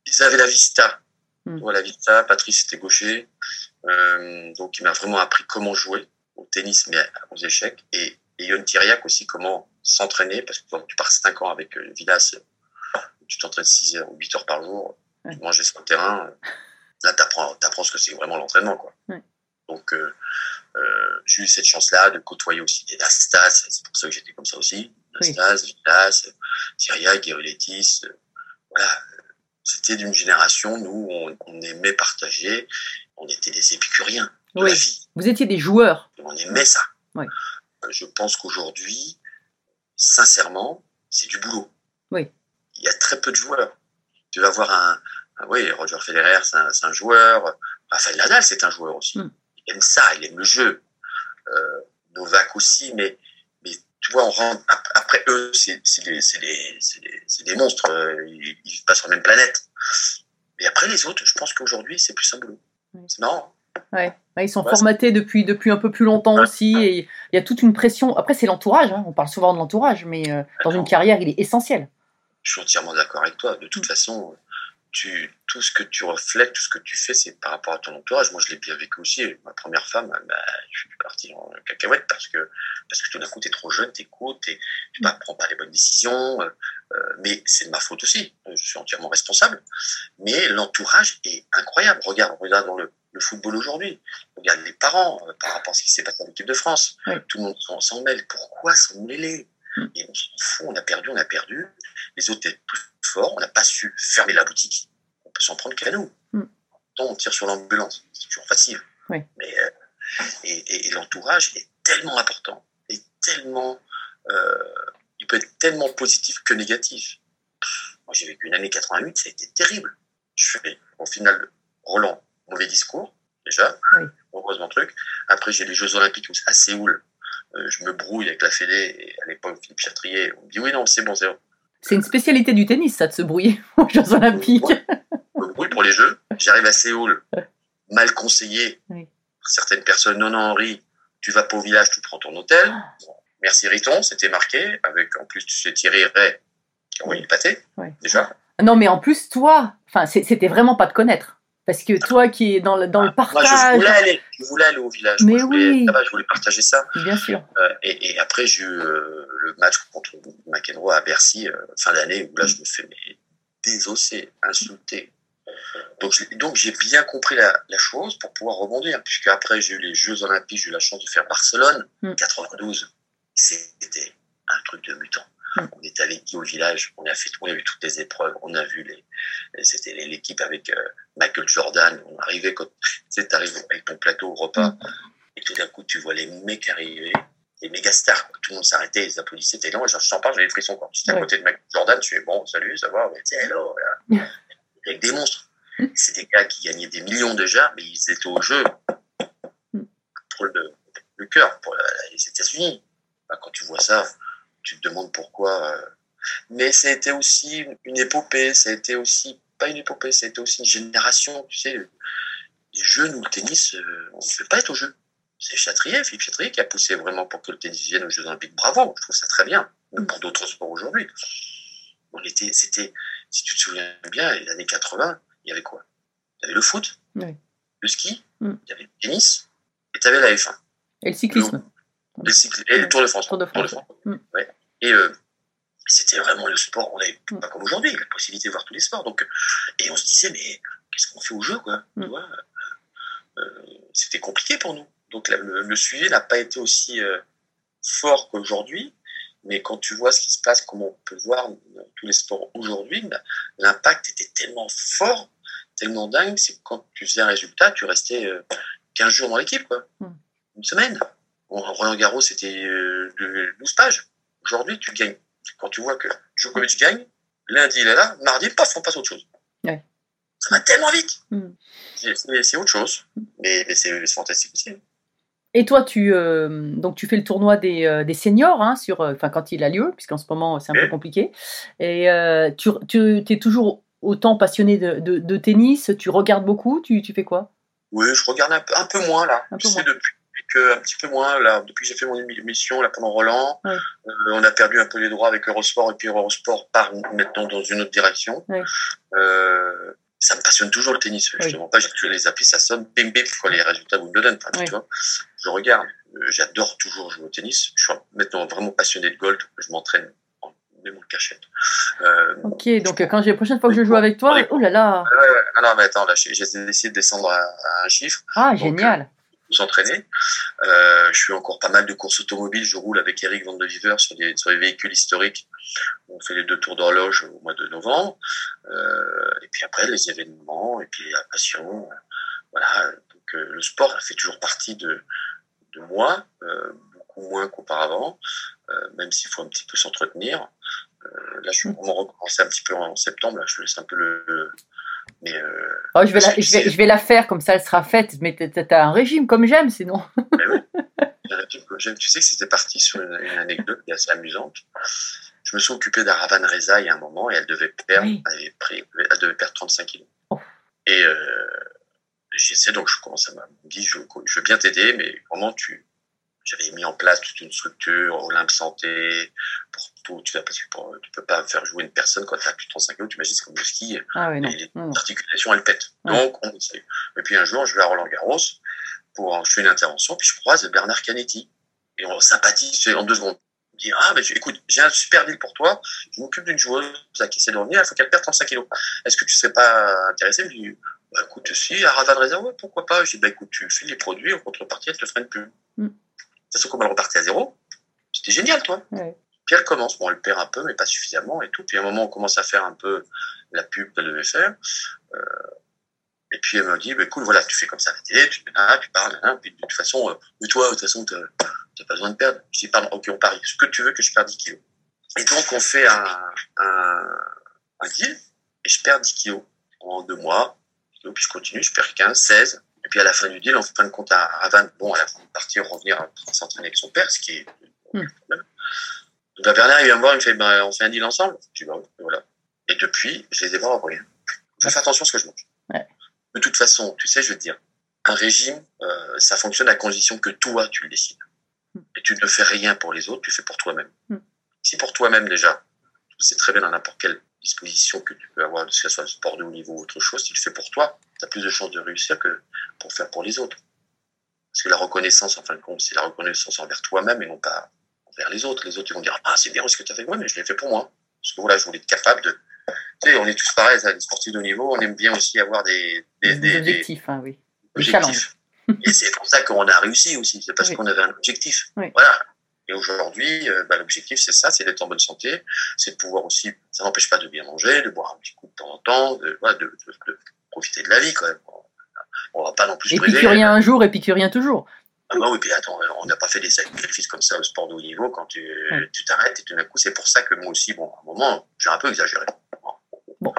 Ils avaient la Vista. Vois, la Vista, Patrice était gaucher. Euh, donc, il m'a vraiment appris comment jouer au tennis, mais aux échecs. Et, et Yon Thiriac aussi, comment s'entraîner, parce que tu pars 5 ans avec euh, Villas, tu t'entraînes 6 heures ou 8 heures par jour, Ouais. tu manges sur le terrain. Là, tu apprends, ce que c'est vraiment l'entraînement. quoi. Ouais. Donc, euh, euh, j'ai eu cette chance-là de côtoyer aussi des Nastas, c'est pour ça que j'étais comme ça aussi. Oui. Nastas, Villas, Thiriac, Guéruletis. euh, voilà, c'était d'une génération, nous, on, on aimait partager, on était des épicuriens de Oui. la vie, Vous étiez des joueurs. on aimait ça. Oui. Je pense qu'aujourd'hui, sincèrement, c'est du boulot. Oui. Il y a très peu de joueurs. Tu vas voir un, un- oui, Roger Federer, c'est un, joueur. Rafael Nadal, c'est un joueur aussi. Mm. Il aime ça, il aime le jeu. Euh, Novak aussi, mais, mais tu vois, on rentre, ap- après eux, c'est des, c'est des, monstres. euh, Ils, ils vivent pas sur la même planète. Mais après les autres, je pense qu'aujourd'hui, c'est plus un boulot. C'est marrant. Ouais. Ouais, ils sont Ouais, formatés depuis, depuis un peu plus longtemps aussi. Et il y a toute une pression. Après, c'est l'entourage. hein. On parle souvent de l'entourage, mais euh, dans une carrière, il est essentiel. Je suis entièrement d'accord avec toi. De toute façon, tu, tout ce que tu reflètes, tout ce que tu fais, c'est par rapport à ton entourage. Moi, je l'ai bien vécu aussi. Ma première femme, bah, je suis parti en cacahuète parce que, parce que tout d'un coup, tu es trop jeune, t'écoutes, tu ne prends pas les bonnes décisions. euh, euh, mais c'est de ma faute aussi. Je suis entièrement responsable. Mais l'entourage est incroyable. Regarde, regarde dans le, le football aujourd'hui. Regarde les parents euh, par rapport à ce qui s'est passé en équipe de France. Oui. Tout le monde s'en- mêle. Pourquoi s'en mêler? Mm. Et on s'en fout, on a perdu, on a perdu. Les autres étaient plus forts, on n'a pas su fermer la boutique. On peut s'en prendre qu'à nous. Mm. Tant on tire sur l'ambulance, c'est toujours facile. Oui. Mais, euh, et et- et l'entourage est tellement important, et tellement, euh, il peut être tellement positif que négatif. Moi, j'ai vécu une année 88, ça a été terrible. Je fais, au final, Roland, mauvais discours, déjà, Oui. heureusement truc. Après, j'ai les Jeux Olympiques à Séoul. Euh, je me brouille avec la Fédé, et à l'époque, Philippe Chatrier, on me dit oui, non, c'est bon, c'est bon. C'est une spécialité du tennis, ça, de se brouiller aux Jeux Olympiques. Ouais. Je me brouille pour les Jeux. J'arrive à Séoul, mal conseillé. Oui. par Certaines personnes, non, non, Henri, tu vas pas au village, tu prends ton hôtel. Ah. Merci Riton, c'était marqué, avec en plus, tu sais, Thierry Ray, qui a envoyé le pâté, Ouais. déjà. Non, mais en plus, toi, c'était vraiment pas te connaître. Parce que toi qui es dans le, dans le Moi, je partage, voulais aller, je voulais aller au village. Mais Moi, je voulais, oui. je voulais partager ça. bien sûr. Euh, et, et après, j'ai eu euh, le match contre McEnroe à Bercy, euh, fin d'année, où là, je me fais mais, désosser, insulter. Donc, donc j'ai bien compris la, la chose pour pouvoir rebondir, puisque après, j'ai eu les Jeux Olympiques, j'ai eu la chance de faire Barcelone, Mm. 92. C'était un truc de mutant. On était avec Guy au village, on a fait, on a vu toutes les épreuves, on a vu les, c'était l'équipe avec euh, Michael Jordan. On arrivait quand, tu sais, t'arrives avec ton plateau au repas, et tout d'un coup, tu vois les mecs arriver, les méga stars, tout le monde s'arrêtait, ils applaudissaient, t'es là, je t'en parle, j'avais des frissons, quand j'étais à côté de Michael Jordan, tu es bon, salut, ça va, ouais, tu hello, avec des monstres. C'est des gars qui gagnaient des millions déjà, mais ils étaient au jeu Mm. pour le, le cœur, pour les États-Unis. Bah, quand tu vois ça, tu te demandes pourquoi. euh. Mais ça a été aussi une- épopée, ça a été aussi, pas une épopée, ça a été aussi une génération, tu sais, les jeunes ou le tennis, euh, on ne fait pas être au jeu. C'est Chatrier, Philippe Chatrier, qui a poussé vraiment pour que le tennis vienne aux Jeux Olympiques. Bravo, je trouve ça très bien. Même pour d'autres sports aujourd'hui. On était, c'était, si tu te souviens bien, les années 80, il y avait quoi? Il y avait le foot, Oui. le ski, Mm. il y avait le tennis, et tu avais la F1, Et le cyclisme. Le et le Tour de France. Tour de France. Mm. Ouais. Et euh, c'était vraiment le sport, on n'avait Mm. pas comme aujourd'hui, la possibilité de voir tous les sports. Donc, et on se disait, mais qu'est-ce qu'on fait au jeu, quoi Mm. Euh, C'était compliqué pour nous. Donc la- le, le suivi n'a pas été aussi euh, fort qu'aujourd'hui. Mais quand tu vois ce qui se passe, comment on peut voir dans tous les sports aujourd'hui, bah, l'impact était tellement fort, tellement dingue, c'est que quand tu faisais un résultat, tu restais euh, 15 jours dans l'équipe, quoi. Mm. Une semaine. Roland Garros, c'était de 12 pages. Aujourd'hui, tu gagnes. Quand tu vois que Djokovic gagne, lundi, il est là, mardi, paf, on passe à autre chose. Ouais. Ça va tellement vite. Mm. C'est- autre chose. Mais, mais c'est fantastique aussi. Et toi, tu, euh, donc tu fais le tournoi des, euh, des seniors, hein, sur, euh, enfin quand il a lieu, puisqu'en ce moment c'est un peu compliqué. Et euh, tu, tu es toujours autant passionné de, de, de tennis, tu regardes beaucoup, tu, tu fais quoi? Oui, je regarde un peu, un peu moins là. Peu sais, depuis un petit peu moins là, depuis que j'ai fait mon émission là pendant Roland, Ouais. euh, on a perdu un peu les droits avec Eurosport et puis Eurosport part maintenant dans une autre direction. Ouais. Euh, ça me passionne toujours le tennis. Je Oui. te mens pas, j'ai toujours les applis, ça sonne, bim bim, quoi, les résultats Wimbledon. Enfin, Oui. tu vois, je regarde. Euh, J'adore toujours jouer au tennis. Je suis maintenant vraiment passionné de golf. Je m'entraîne en même en cachette. Euh, Ok, donc euh, quand j'ai la prochaine fois que je joue avec toi, oh là là, ouais, non, mais attends, là, j'ai j'ai décidé de descendre à, à un chiffre ah Donc, génial. S'entraîner. Euh, je fais encore pas mal de courses automobiles. Je roule avec Eric Van sur, des, sur les véhicules historiques. On fait les deux tours d'horloge au mois de novembre. Euh, et puis après, les événements, et puis la passion. Voilà. Donc, euh, le sport fait toujours partie de, de moi, beaucoup moins qu'auparavant, même s'il faut un petit peu s'entretenir. Là, je suis vraiment recommencé un petit peu en septembre. Là, je laisse un peu le. Mais euh, Oh, je, vais la, je, vais, je vais la faire comme ça, elle sera faite. Mais t'as- un régime comme j'aime sinon. Il y en a qui- j'aime- Tu sais que c'était parti sur une, une anecdote qui est assez amusante. Je me suis occupé d'Aravan Reza il y a un moment et elle devait perdre, Oui. elle, avait pris, elle devait perdre 35 kilos. Oh. Et euh, j'essaie donc je commence à me dire je, je veux bien t'aider, mais vraiment tu, j'avais mis en place toute une structure, Olympe Santé, pour surtout, tu parce que pour- tu peux pas faire jouer une personne quand tu as plus de 35 kilos, tu imagines, c'est comme le ski, Ah non. et les non, non. articulations, elles pètent. Donc, on essaye. Et puis un jour, je vais à Roland Garros, pour, je fais une intervention, puis je croise Bernard Canetti. Et on sympathise en deux secondes. Il me dit, ah, mais je- écoute, j'ai un super deal pour toi. Je m'occupe d'une joueuse là, qui essaie de revenir, il faut qu'elle perde 35 kilos. Est-ce que tu serais pas intéressé? Je lui dis, bah, écoute, si, à Ravan Reza, ouais, pourquoi pas? Je dis, bah, écoute, tu files les produits, en contrepartie, elle te fera une pub. Mm. De toute façon, comme elle repartait à zéro, c'était génial, toi. Ouais. Puis elle commence, bon, elle perd un peu, mais pas suffisamment et tout. Puis à un moment, on commence à faire un peu la pub qu'elle devait faire. Euh, et puis elle me dit, bah, cool, voilà, tu fais comme ça à la télé, tu, ah, tu parles, hein, puis de toute façon, euh, mais toi, de toute façon, t'as t'as pas besoin de perdre. Je dis, pardon, ok, on parie. Ce que tu veux que je perde 10 kilos. Et donc, on fait un, un, un deal, et je perds 10 kilos en deux mois. Et puis je continue, je perds 15, 16. Et puis à la fin du deal, en fin de compte, à Havane, bon, elle a voulu partir, revenir s'entraîner avec son père, ce qui est Hmm. problème. Donc, bah, Bernard, il vient me voir, il me fait, bah, on fait un deal ensemble. Je dis, bah, voilà. Et depuis, je les ai pas envoyés. Je fais attention à ce que je mange. Ouais. De toute façon, tu sais, je veux te dire, un régime, euh, ça fonctionne à condition que toi, tu le décides. Hmm. Et tu ne fais rien pour les autres, tu fais pour toi-même. Hmm. Si pour toi-même déjà, c'est très bien dans n'importe quelle disposition que tu peux avoir, que ce soit le sport de haut niveau ou autre chose, si tu le fais pour toi, tu as plus de chances de réussir que pour faire pour les autres. Parce que la reconnaissance, en fin de compte, c'est la reconnaissance envers toi-même et non pas envers les autres. Les autres, ils vont dire, ah, c'est bien ce que tu as fait, moi, mais je l'ai fait pour moi. Parce que voilà, je voulais être capable de. Tu sais, on est tous pareils, les sportifs de haut niveau, on aime bien aussi avoir des, des, Des des- objectifs, hein, oui. Objectifs. Et c'est pour ça qu'on a réussi aussi, c'est parce Oui. qu'on avait un objectif. Oui. Voilà. Et aujourd'hui, euh, bah, l'objectif, c'est ça, c'est d'être en bonne santé, c'est de pouvoir aussi, ça n'empêche pas de bien manger, de boire un petit coup de temps en temps, de, voilà, de, de- de profiter de la vie quand même. On va pas non plus. Épicurien un jour, épicurien toujours. Ah bah oui, puis attends, on n'a pas fait des sacrifices comme ça au sport de haut niveau quand tu Ouais. t'arrêtes et tout d'un coup, c'est pour ça que moi aussi, bon, à un moment, j'ai un peu exagéré. Bon.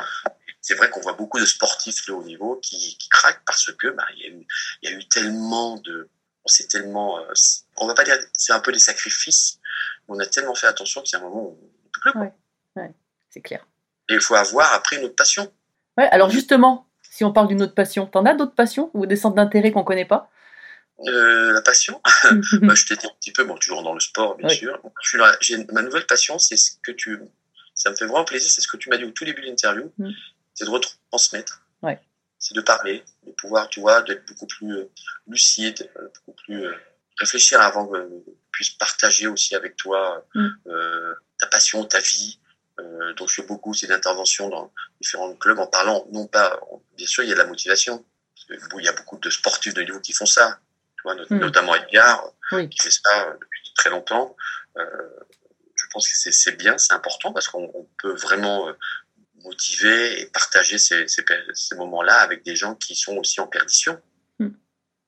C'est vrai qu'on voit beaucoup de sportifs de haut niveau qui, qui craquent parce que bah, il y, a eu- il y a eu tellement de, on s'est tellement, euh, on va pas dire, c'est un peu des sacrifices, mais on a tellement fait attention qu'il y a un moment où on ne peut plus. quoi. Ouais. C'est clair. Et il faut avoir après une autre passion. Ouais, alors justement, si on parle d'une autre passion, t'en as d'autres passions ou des centres d'intérêt qu'on connaît pas? Euh, la passion, Moi, je t'ai dit un petit peu, bon, toujours dans le sport, bien Oui. sûr. Je suis là- ma nouvelle passion, c'est ce que tu. Ça me fait vraiment plaisir, c'est ce que tu m'as dit au tout début de l'interview, Mm. c'est de retransmettre. Ouais. C'est de parler, de pouvoir, tu vois, d'être beaucoup plus euh, lucide, euh, beaucoup plus. réfléchir avant que je puisse partager aussi avec toi Mm. euh, ta passion, ta vie. Euh, donc, je fais beaucoup ces interventions dans différents clubs en parlant, non pas. Bien sûr, il y a de la motivation. Il y a beaucoup de sportifs de niveau qui font ça. Vois, not- Mm. notamment Edgar Oui. qui fait ça euh, depuis très longtemps. Euh, je pense que c'est- bien, c'est important parce qu'on on peut vraiment euh, motiver et partager ces, ces, per- ces moments-là avec des gens qui sont aussi en perdition, Mm.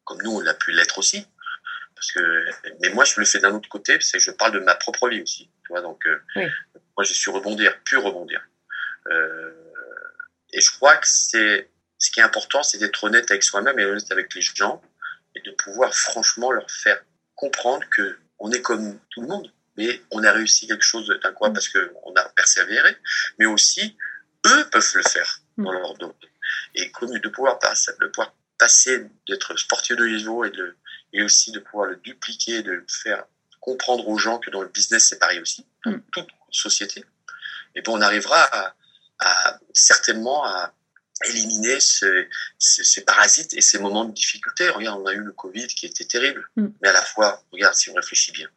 comme nous on a pu l'être aussi. Parce que, mais moi je le fais d'un autre côté, c'est que je parle de ma propre vie aussi. Tu vois, donc euh, moi j'ai su rebondir, pu rebondir. Euh, et je crois que c'est ce qui est important, c'est d'être honnête avec soi-même et honnête avec les gens et de pouvoir franchement leur faire comprendre que on est comme tout le monde, mais on a réussi quelque chose d'un quoi Mm. parce que on a persévéré, mais aussi eux peuvent le faire dans Mm. leur domaine. Et comme de pouvoir passer, de pouvoir passer d'être sportif de niveau et de et aussi de pouvoir le dupliquer, de faire comprendre aux gens que dans le business c'est pareil aussi, dans Mm. toute société. Et bon, on arrivera à, à- certainement à éliminer ce- ce- ces parasites et ces moments de difficulté. Regarde, on a eu le Covid qui était terrible, Mm. mais à la fois, regarde, si on réfléchit bien,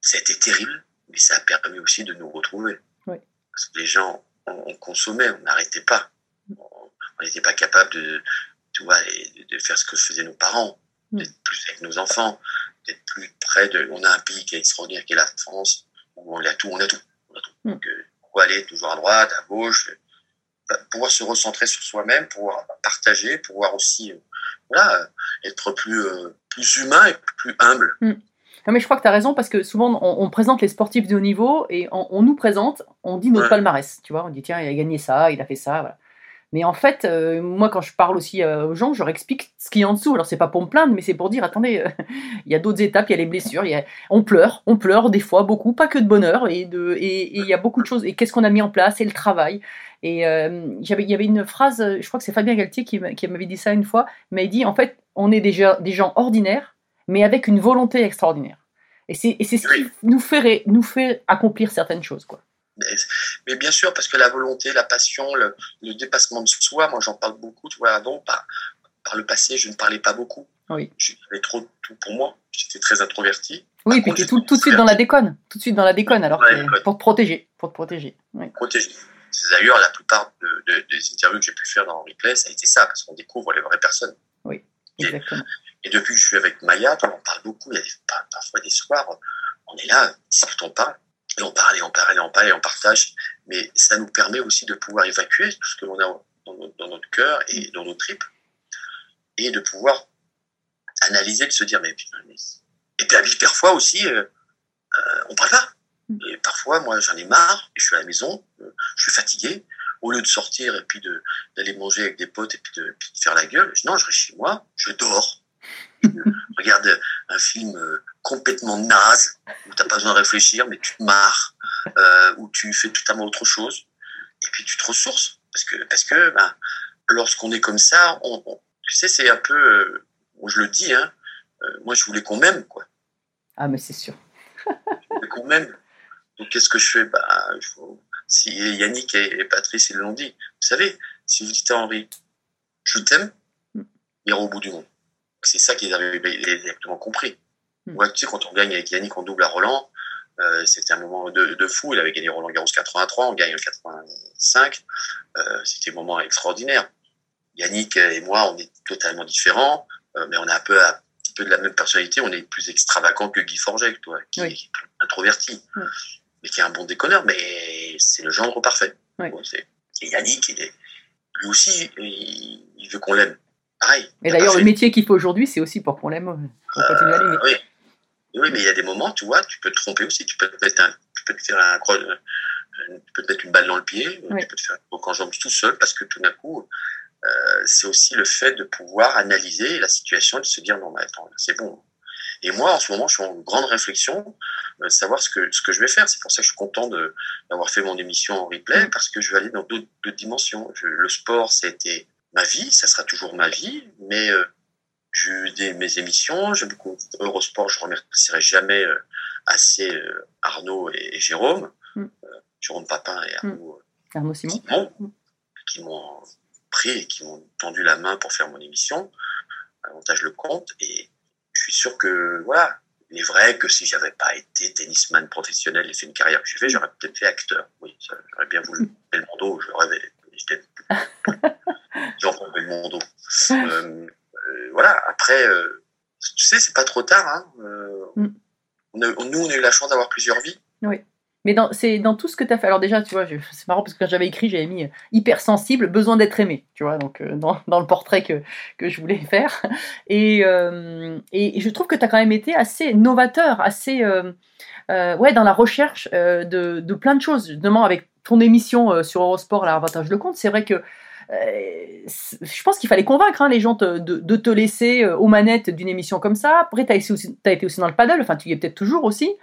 ça a été terrible, mais ça a permis aussi de nous retrouver. Oui. Parce que les gens, on, on consommait, on n'arrêtait pas. On on n'était pas capable de, tu vois, de faire ce que faisaient nos parents, Mm. d'être plus avec nos enfants, d'être plus près de. On a un pays qui est extraordinaire, qui est la France, où on a tout, on a tout. On a tout. Mm. Donc, euh, on va aller toujours à droite, à gauche, pouvoir se recentrer sur soi-même, pouvoir partager, pouvoir aussi, euh, voilà, euh, être plus, euh, plus humain et plus humble. Non, mais je crois que tu as raison parce que souvent on, on présente les sportifs de haut niveau et on, on nous présente, on dit notre Ouais. palmarès, tu vois, on dit tiens, il a gagné ça, il a fait ça, voilà. Mais en fait, euh, moi quand je parle aussi euh, aux gens, je leur explique ce qu'il y a en dessous. Alors c'est pas pour me plaindre, mais c'est pour dire attendez, euh, il y a d'autres étapes, il y a les blessures, il y a... on pleure, on pleure des fois beaucoup, pas que de bonheur et de et et il y a beaucoup de choses. Et qu'est-ce qu'on a mis en place? Et le travail. Et euh, il y avait une phrase, je crois que c'est Fabien Galtier qui, m'a- qui m'avait dit ça une fois, mais il dit en fait, on est déjà des gens ordinaires, mais avec une volonté extraordinaire. Et c'est ce qui nous fait, ré- nous fait accomplir certaines choses. Quoi. Mais, mais bien sûr, parce que la volonté, la passion, le, le dépassement de soi, moi j'en parle beaucoup, tu vois, avant, par, par le passé, je ne parlais pas beaucoup. Oui. J'avais trop de tout pour moi, j'étais très introverti. Oui, puis tu tout, tout de suite dans la déconne. Tout de suite dans la déconne, alors que- pour te protéger. Pour te protéger. Oui. protégé. D'ailleurs la plupart de- de- des interviews que j'ai pu faire dans Replay, ça a été ça, parce qu'on découvre les vraies personnes. Et- Exactement. Et depuis que je suis avec Maya, on en parle beaucoup, il y a des- parfois des soirs, on est là, quand on parle, et on parle, et on parle, et on parle, et on partage, mais ça nous permet aussi de pouvoir évacuer tout ce que l'on a dans notre, dans notre cœur et dans nos tripes, et de pouvoir analyser, de se dire, mais putain, mais... Et puis, à parfois aussi, euh, euh, on parle pas. Et parfois, moi, j'en ai marre, et je suis à la maison, euh, je suis fatigué, au lieu de sortir et puis d'aller manger avec des potes et puis de, puis de faire la gueule, je- non, je reste chez moi, je dors, je regarde un film euh, complètement naze, où t'as pas besoin de réfléchir, mais tu te marres, euh, où tu fais totalement autre chose, et puis tu te ressources. Parce que, parce que ben, lorsqu'on est comme ça, on, on- tu sais, c'est un peu, euh, je le dis, hein, euh, moi je voulais qu'on m'aime, quoi. Ah, mais c'est sûr. Je voulais qu'on m'aime. Donc qu'est-ce que je fais? Bah, faut- Si Yannick et, Patrice ils l'ont dit, vous savez, si vous dites à Henri, je t'aime, Mm. il ira au bout du monde. C'est ça qu'ils avaient exactement compris. Mm. Tu sais, quand on gagne avec Yannick en double à Roland, euh, c'était un moment de, de fou. Il avait gagné Roland Garros 83, on gagne en 85. Euh, c'était un moment extraordinaire. Yannick et moi, on est totalement différents, euh, mais on a un peu, un petit peu de la même personnalité. On est plus extravagant que Guy Forget, toi, qui Oui. est plus introverti, Oui. Mais qui est un bon déconneur. Mais c'est le genre parfait. Bon, c'est- et Yannick, il est, lui aussi, il, il veut qu'on l'aime. Pareil. Et d'ailleurs, le métier qu'il fait aujourd'hui, c'est aussi pour qu'on l'aime. euh, l'aimer. oui. Oui, mais il y a des moments, tu vois, tu peux te tromper aussi. Tu peux te mettre, un, tu peux te faire un, cro- euh, tu peux te mettre une balle dans le pied, Oui. tu peux te faire un croc en jambe tout seul parce que tout d'un coup, euh, c'est aussi le fait de pouvoir analyser la situation et de se dire non, mais attends, c'est bon. Et moi, en ce moment, je suis en grande réflexion, euh, savoir ce que, ce que je vais faire. C'est pour ça que je suis content d'avoir fait mon émission en replay Mm. parce que je vais aller dans d'autres dimensions. Je- le sport, c'était ma vie, ça sera toujours ma vie, mais euh, j'ai eu des, mes émissions, j'ai beaucoup Eurosport, je remercierai jamais euh, assez Arnaud et, et Jérôme, Mm. Jérôme Papin et Arnaud Arnaud Simon. Mm. qui m'ont pris et qui m'ont tendu la main pour faire mon émission. Avantage le compte et je suis sûr que voilà, il est vrai que si j'avais pas été tennisman professionnel et fait une carrière que j'ai fait, j'aurais peut-être fait acteur. Oui, j'aurais bien voulu. Belmondo, je rêvais. J'étais Jean-Paul Belmondo. Euh, euh, voilà. Après, euh, tu sais, c'est pas trop tard. Hein. Euh, Mm. on a- nous, on a eu la chance d'avoir plusieurs vies. Mais c'est dans tout ce que tu as fait. Alors déjà, tu vois, c'est marrant parce que quand j'avais écrit, j'avais mis euh, hypersensible, besoin d'être aimé, tu vois, donc euh, dans, le portrait que, que je voulais faire. Et, euh, et je trouve que tu as quand même été assez novateur, assez ouais, dans la recherche de, de plein de choses, notamment avec ton émission sur Eurosport, l'avantage le compte. C'est vrai que je pense qu'il fallait convaincre hein, les gens te- de, de te laisser euh, aux manettes d'une émission comme ça. Après, tu as, été aussi dans le paddle, enfin, tu y es peut-être toujours aussi.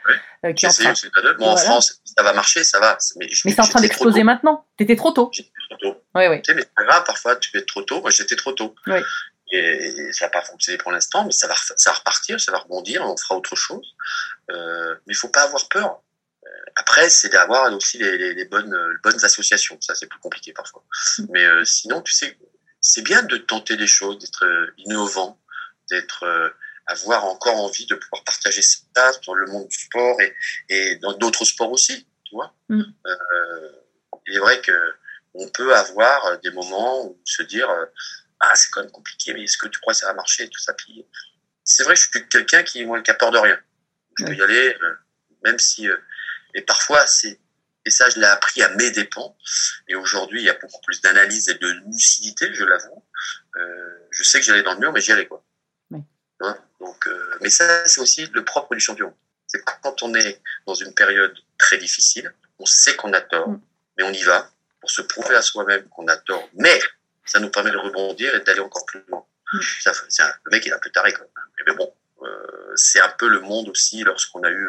euh, qui en train- le paddle. Bon, en. France, ça va marcher, ça va. Mais, c'est en train d'exploser maintenant. T'étais trop tôt. J'étais trop tôt. Ouais, ouais. Tu sais, mais c'est pas grave, parfois tu peux être trop tôt. Moi, j'étais trop tôt. Oui. Et ça n'a pas fonctionné pour l'instant, mais ça va, ça va repartir, ça va rebondir, on fera autre chose. Euh, mais il faut pas avoir peur. Après, c'est d'avoir aussi les, les- les bonnes, euh, bonnes associations. Ça, c'est plus compliqué parfois. Mais euh, sinon, tu sais, c'est bien de tenter des choses, d'être euh, innovant, d'être, euh, avoir encore envie de pouvoir partager ça dans le monde du sport et, et dans d'autres sports aussi, tu vois. Mm. Euh, il est vrai que on peut avoir des moments où se dire ah c'est quand même compliqué mais est-ce que tu crois que ça va marcher et tout ça? Puis c'est vrai que je suis quelqu'un qui moi qui a peur de rien je peux y aller même si euh, et parfois c'est et ça je l'ai appris à mes dépens et aujourd'hui il y a beaucoup plus d'analyse et de lucidité je l'avoue Euh, je sais que j'allais dans le mur mais j'y allais quoi Oui. Vois? Donc euh, mais ça c'est aussi le propre du champion c'est quand on est dans une période très difficile on sait qu'on a tort Mm. mais on y va pour se prouver à soi-même qu'on a tort. Mais ça nous permet de rebondir et d'aller encore plus loin. Mm. Ça, un- le mec, il est un peu taré, quoi. Mais bon, euh, c'est un peu le monde aussi lorsqu'on a eu,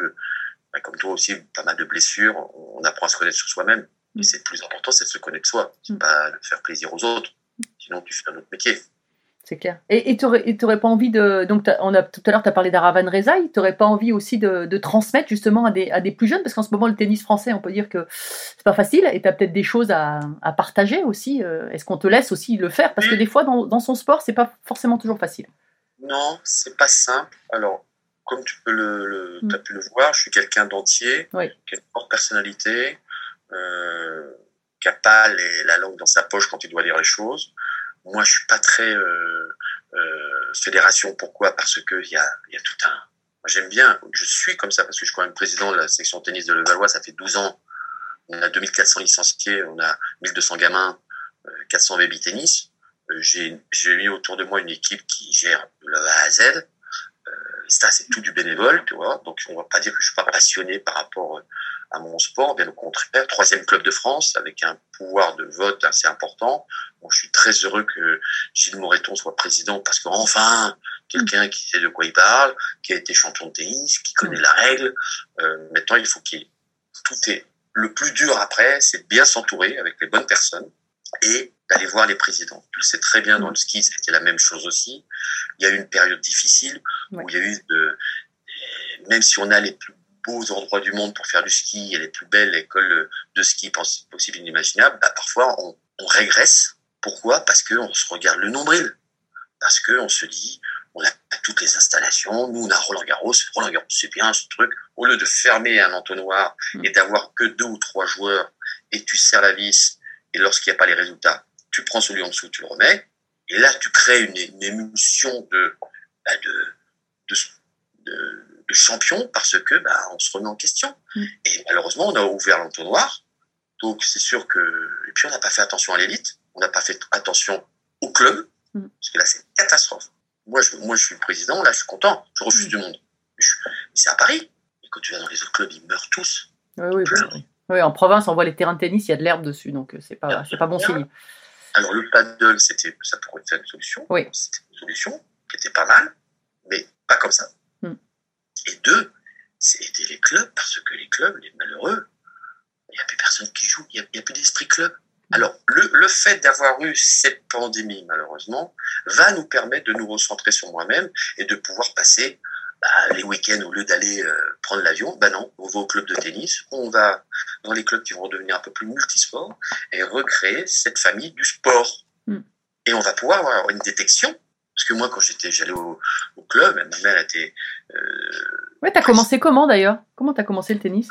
bah, comme toi aussi, pas mal de blessures. On, on apprend à se connaître sur soi-même. Mm. Et c'est le plus important, c'est de se connaître soi. C'est Mm. pas de faire plaisir aux autres. Sinon, tu fais un autre métier. c'est clair. Et tu n'aurais pas envie de. Donc, on a, tout à l'heure, tu as parlé d'Aravan Rezaï. Tu n'aurais pas envie aussi de, de, transmettre justement à des, à des plus jeunes? Parce qu'en ce moment, le tennis français, on peut dire que c'est pas facile. Et tu as peut-être des choses à, à partager aussi. euh, Est-ce qu'on te laisse aussi le faire? Parce que des fois, dans, dans son sport, c'est pas forcément toujours facile. Non, c'est pas simple. Alors, comme tu peux le, le Mm. as pu le voir, je suis quelqu'un d'entier, Oui. qui a une forte personnalité, euh, qui n'a pas les- la langue dans sa poche quand il doit dire les choses. Moi, je suis pas très euh, euh, fédération. Pourquoi? Parce que il y a, y a tout un. Moi, j'aime bien. Je suis comme ça parce que je suis quand même président de la section tennis de Levallois. Ça fait 12 ans. On a 2400 licenciés, on a 1200 gamins, euh, 400 baby tennis. Euh, J'ai mis autour de moi une équipe qui gère de A à Z. Euh, ça, c'est tout du bénévole, tu vois. Donc, on va pas dire que je suis pas passionné par rapport euh, à mon sport, bien au contraire. Troisième club de France, avec un pouvoir de vote assez important. Je suis très heureux que Gilles Moreton soit président parce qu'enfin, quelqu'un qui sait de quoi il parle, qui a été champion de tennis, qui connaît la règle. Euh, maintenant, il faut qu'il tout est le plus dur après, c'est de bien s'entourer avec les bonnes personnes et d'aller voir les présidents. Tu le sais très bien dans le ski, c'était la même chose aussi. Il y a eu une période difficile Ouais. où il y a eu de, même si on a les plus beaux endroits du monde pour faire du ski et les plus belles écoles de ski pos- possibles et inimaginables, bah, parfois on, on régresse. Pourquoi? Parce qu'on se regarde le nombril. Parce qu'on se dit, on a toutes les installations, nous on a Roland Garros, Roland Garros c'est bien ce truc. Au lieu de fermer un entonnoir Mm. et d'avoir que deux ou trois joueurs et tu serres la vis et lorsqu'il n'y a pas les résultats, tu prends celui en dessous, tu le remets. Et là, tu crées une, une émulsion de, bah, de, de, de, de champion parce que bah, on se remet en question. Mm. Et malheureusement, on a ouvert l'entonnoir. Donc, c'est sûr que. Et puis, on n'a pas fait attention à l'élite. On n'a pas fait attention au club. Mm. Parce que là, c'est une catastrophe. Moi je, moi, je suis le président. Là, je suis content. Je refuse Mm. du monde. Mais je- mais c'est à Paris. Et quand tu vas dans les autres clubs, ils meurent tous. Oui, oui, bah, oui. Oui, en province, on voit les terrains de tennis, il y a de l'herbe dessus, donc euh, c'est pas, c'est pas bon signe. Alors, le paddle, c'était, ça pourrait être une solution. Oui. C'était une solution qui était pas mal, mais pas comme ça. Mm. Et deux, c'est aider les clubs, parce que les clubs, les malheureux, il n'y a plus personne qui joue, il n'y a, plus d'esprit club. Alors, le, le fait d'avoir eu cette pandémie, malheureusement, va nous permettre de nous recentrer sur moi-même et de pouvoir passer bah, les week-ends, au lieu d'aller euh, prendre l'avion, bah non, on va au club de tennis, on va dans les clubs qui vont devenir un peu plus multisports et recréer cette famille du sport. Mm. Et on va pouvoir avoir une détection. Parce que moi, quand j'étais, j'allais au, au club, ma mère était, euh, Ouais, t'as commencé comment d'ailleurs? Comment t'as commencé le tennis?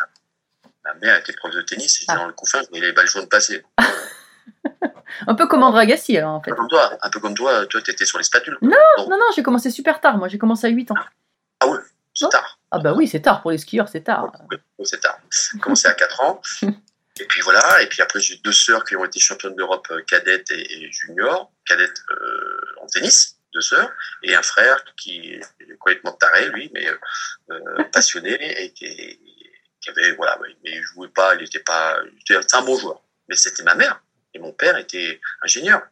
Ma mère était prof de tennis, j'étais Ah. dans le couffin, je voyais les balles jaunes passer. Un peu comme André Agassi alors en fait. Un peu comme toi, un peu comme toi, toi, t'étais sur les spatules. Non, non, j'ai commencé super tard, moi j'ai commencé à 8 ans. C'est tard. Ah bah oui, c'est tard pour les skieurs, c'est tard. Oui, c'est tard. J'ai commencé à 4 ans. Et puis voilà, et puis après j'ai deux sœurs qui ont été championnes d'Europe euh, cadette et, junior, cadette euh, en tennis, deux sœurs, et un frère qui est complètement taré lui, mais euh, passionné et qui, qui avait voilà, mais il jouait pas, il était pas, c'était un bon joueur, mais c'était ma mère et mon père était ingénieur,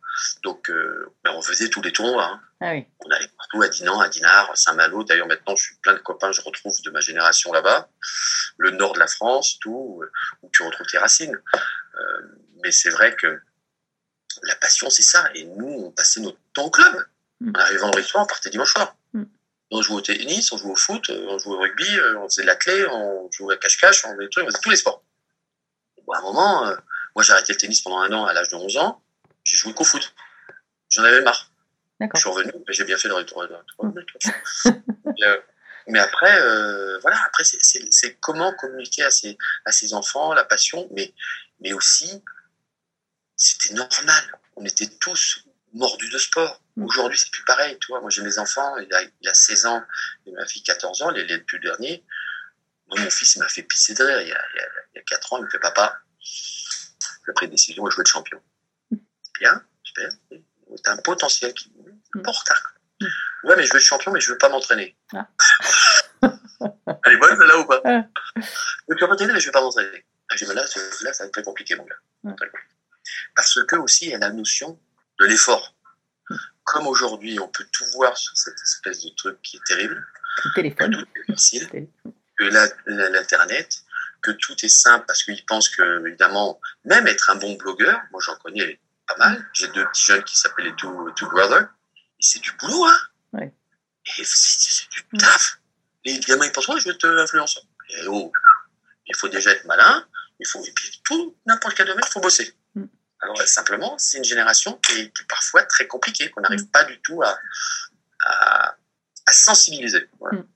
donc euh, ben, on faisait tous les tournois. Hein. Ah oui. On allait partout, à Dinan, à Dinard, à Saint-Malo. D'ailleurs, maintenant, je suis plein de copains, je retrouve de ma génération là-bas. Le nord de la France, tout, où tu retrouves tes racines. Euh, mais c'est vrai que la passion, c'est ça. Et nous, on passait notre temps au club. Mm. On arrivait vendredi soir, on partait dimanche soir. Mm. On jouait au tennis, on jouait au foot, on jouait au rugby, euh, on faisait de la clé, on jouait à cache-cache, on faisait des trucs, on faisait tous les sports. Bon, à un moment, euh, moi, j'ai arrêté le tennis pendant un an à l'âge de 11 ans. J'ai joué qu'au foot. J'en avais marre. Je suis revenu, j'ai bien fait de de retourner, tu vois. mais, euh, mais après, euh, voilà, après, c'est- c'est c'est comment communiquer à ses, à ses enfants, la passion, mais, mais aussi, c'était normal. On était tous mordus de sport. Mm. Aujourd'hui, c'est plus pareil, tu vois. Moi, j'ai mes enfants, il a, il a 16 ans, et ma fille 14 ans, les, les deux derniers. Moi, mon fils, il m'a fait pisser de rire. Il y a, il y a, il y a 4 ans, il me fait papa. J'ai pris une décision et veux être champion. Bien, super. T'as un potentiel qui est pas en retard. Mm. Ouais, mais je veux être champion, mais je veux pas m'entraîner. Ah. Elle est bonne, celle-là, ou pas Ouais. Je veux pas m'entraîner, mais je vais pas m'entraîner. Ah, J'ai dit, mais là, là, ça va être très compliqué, mon gars. Compliqué. Parce que aussi, il y a la notion de l'effort. Mm. Comme aujourd'hui, on peut tout voir sur cette espèce de truc qui est terrible, Le que téléphone. tout est facile, que l'Internet, que tout est simple parce qu'ils pensent que, évidemment, même être un bon blogueur, moi j'en connais pas mal. J'ai deux petits jeunes qui s'appellent les Two, Two Brothers. c'est du boulot, hein. Ouais. Et c'est du taf. Les gamins, ils pensent, ouais, je vais te influencer. Et oh, il faut déjà être malin, il faut, et puis tout, n'importe quel domaine, il faut bosser. Mm. Alors, simplement, c'est une génération qui est, qui est parfois très compliquée, qu'on n'arrive Mm. pas du tout à, à, à sensibiliser. Voilà. Mm.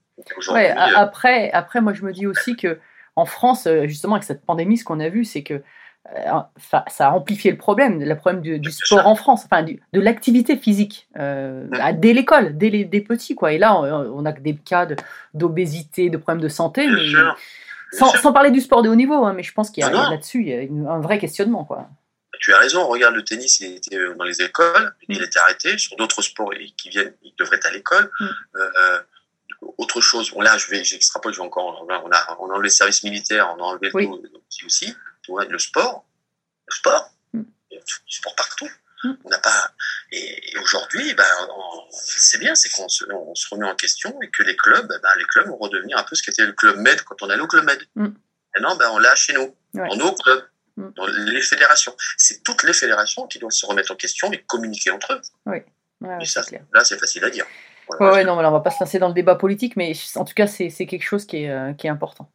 Ouais, euh, après, après, moi, je me dis aussi que en France, euh, justement, avec cette pandémie, ce qu'on a vu, c'est que euh, ça, ça a amplifié le problème, le problème du, sport en France, enfin, du- de l'activité physique, euh, dès l'école, dès les petits, quoi. Et là, on, on a que des cas d'obésité, de, problèmes de santé, mais sans, sans parler du sport de haut niveau, hein, mais je pense qu'il y a, il là-dessus, il y a une- un vrai questionnement, quoi. Tu as raison, regarde le tennis, il était euh, dans les écoles, il Mm. était arrêté. Sur d'autres sports qui viennent, il devrait être à l'école. Mm. Euh, autre chose, bon là, je vais, j'extrapole, je vais encore, on a, on enlevé le service militaire, on a enlevé le Oui. tout aussi, le sport, le sport, Mm. il y a du sport partout. Mm. On n'a pas, et, et aujourd'hui, ben, c'est bien, c'est qu'on se, on se remet en question et que les clubs, ben, les clubs vont redevenir un peu ce qu'était le club Med quand on allait au club Med. Mm. Maintenant, ben, on l'a chez nous, Ouais. dans nos clubs, Mm. dans les fédérations. C'est toutes les fédérations qui doivent se remettre en question et communiquer entre eux. Ouais, ouais, Et c'est ça, clair. là, c'est facile à dire. Voilà, Ouais, non, mais là, on va pas se lancer dans le débat politique, mais en tout cas, c'est quelque chose qui est, euh, qui est important.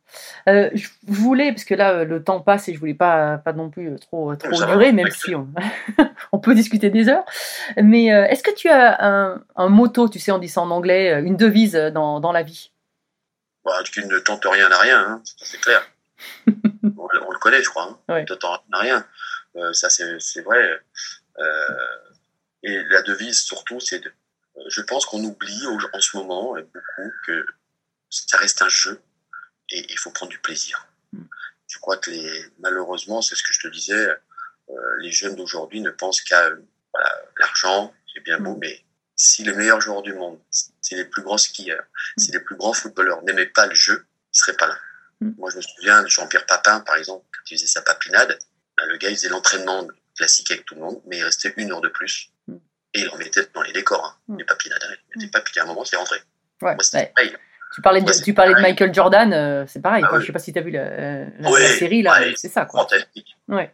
Euh, je voulais, parce que là, euh, le temps passe et je voulais pas, pas non plus trop, trop ça va, durer, même si on, on peut discuter des heures. Mais euh, est-ce que tu as un, un motto, tu sais, on dit ça en anglais, une devise dans, dans la vie? Bah, tu ne tentes rien à rien, hein, c'est clair. on, le- on le connaît, je crois. Hein. Ouais. Ne tente rien à rien. Euh, ça, c'est c'est vrai. Et la devise, surtout, c'est de. Je pense qu'on oublie en ce moment euh, beaucoup que ça reste un jeu et il faut prendre du plaisir. Mm. Je crois que les, malheureusement, c'est ce que je te disais, euh, les jeunes d'aujourd'hui ne pensent qu'à euh, voilà, l'argent, c'est bien beau, Mm. mais si les meilleurs joueurs du monde, si les plus grands skieurs, si les plus grands footballeurs n'aimaient pas le jeu, ils seraient pas là. Moi, je me souviens de Jean-Pierre Papin, par exemple, quand il faisait sa papinade, ben, le gars, il faisait l'entraînement classique avec tout le monde, mais il restait une heure de plus. Et il en mettait dans les décors, hein, Mm. les papinades. hein. Il puis à un moment, c'est rentré. Ouais, Moi, c'était ouais. pareil. Tu parlais de, tu parlais de. Michael Jordan, euh, c'est pareil. Ah quoi. oui. Je sais pas si tu as vu la, euh, la- Ouais, la série, là, c'est ça, quoi. Fantastique. Mais,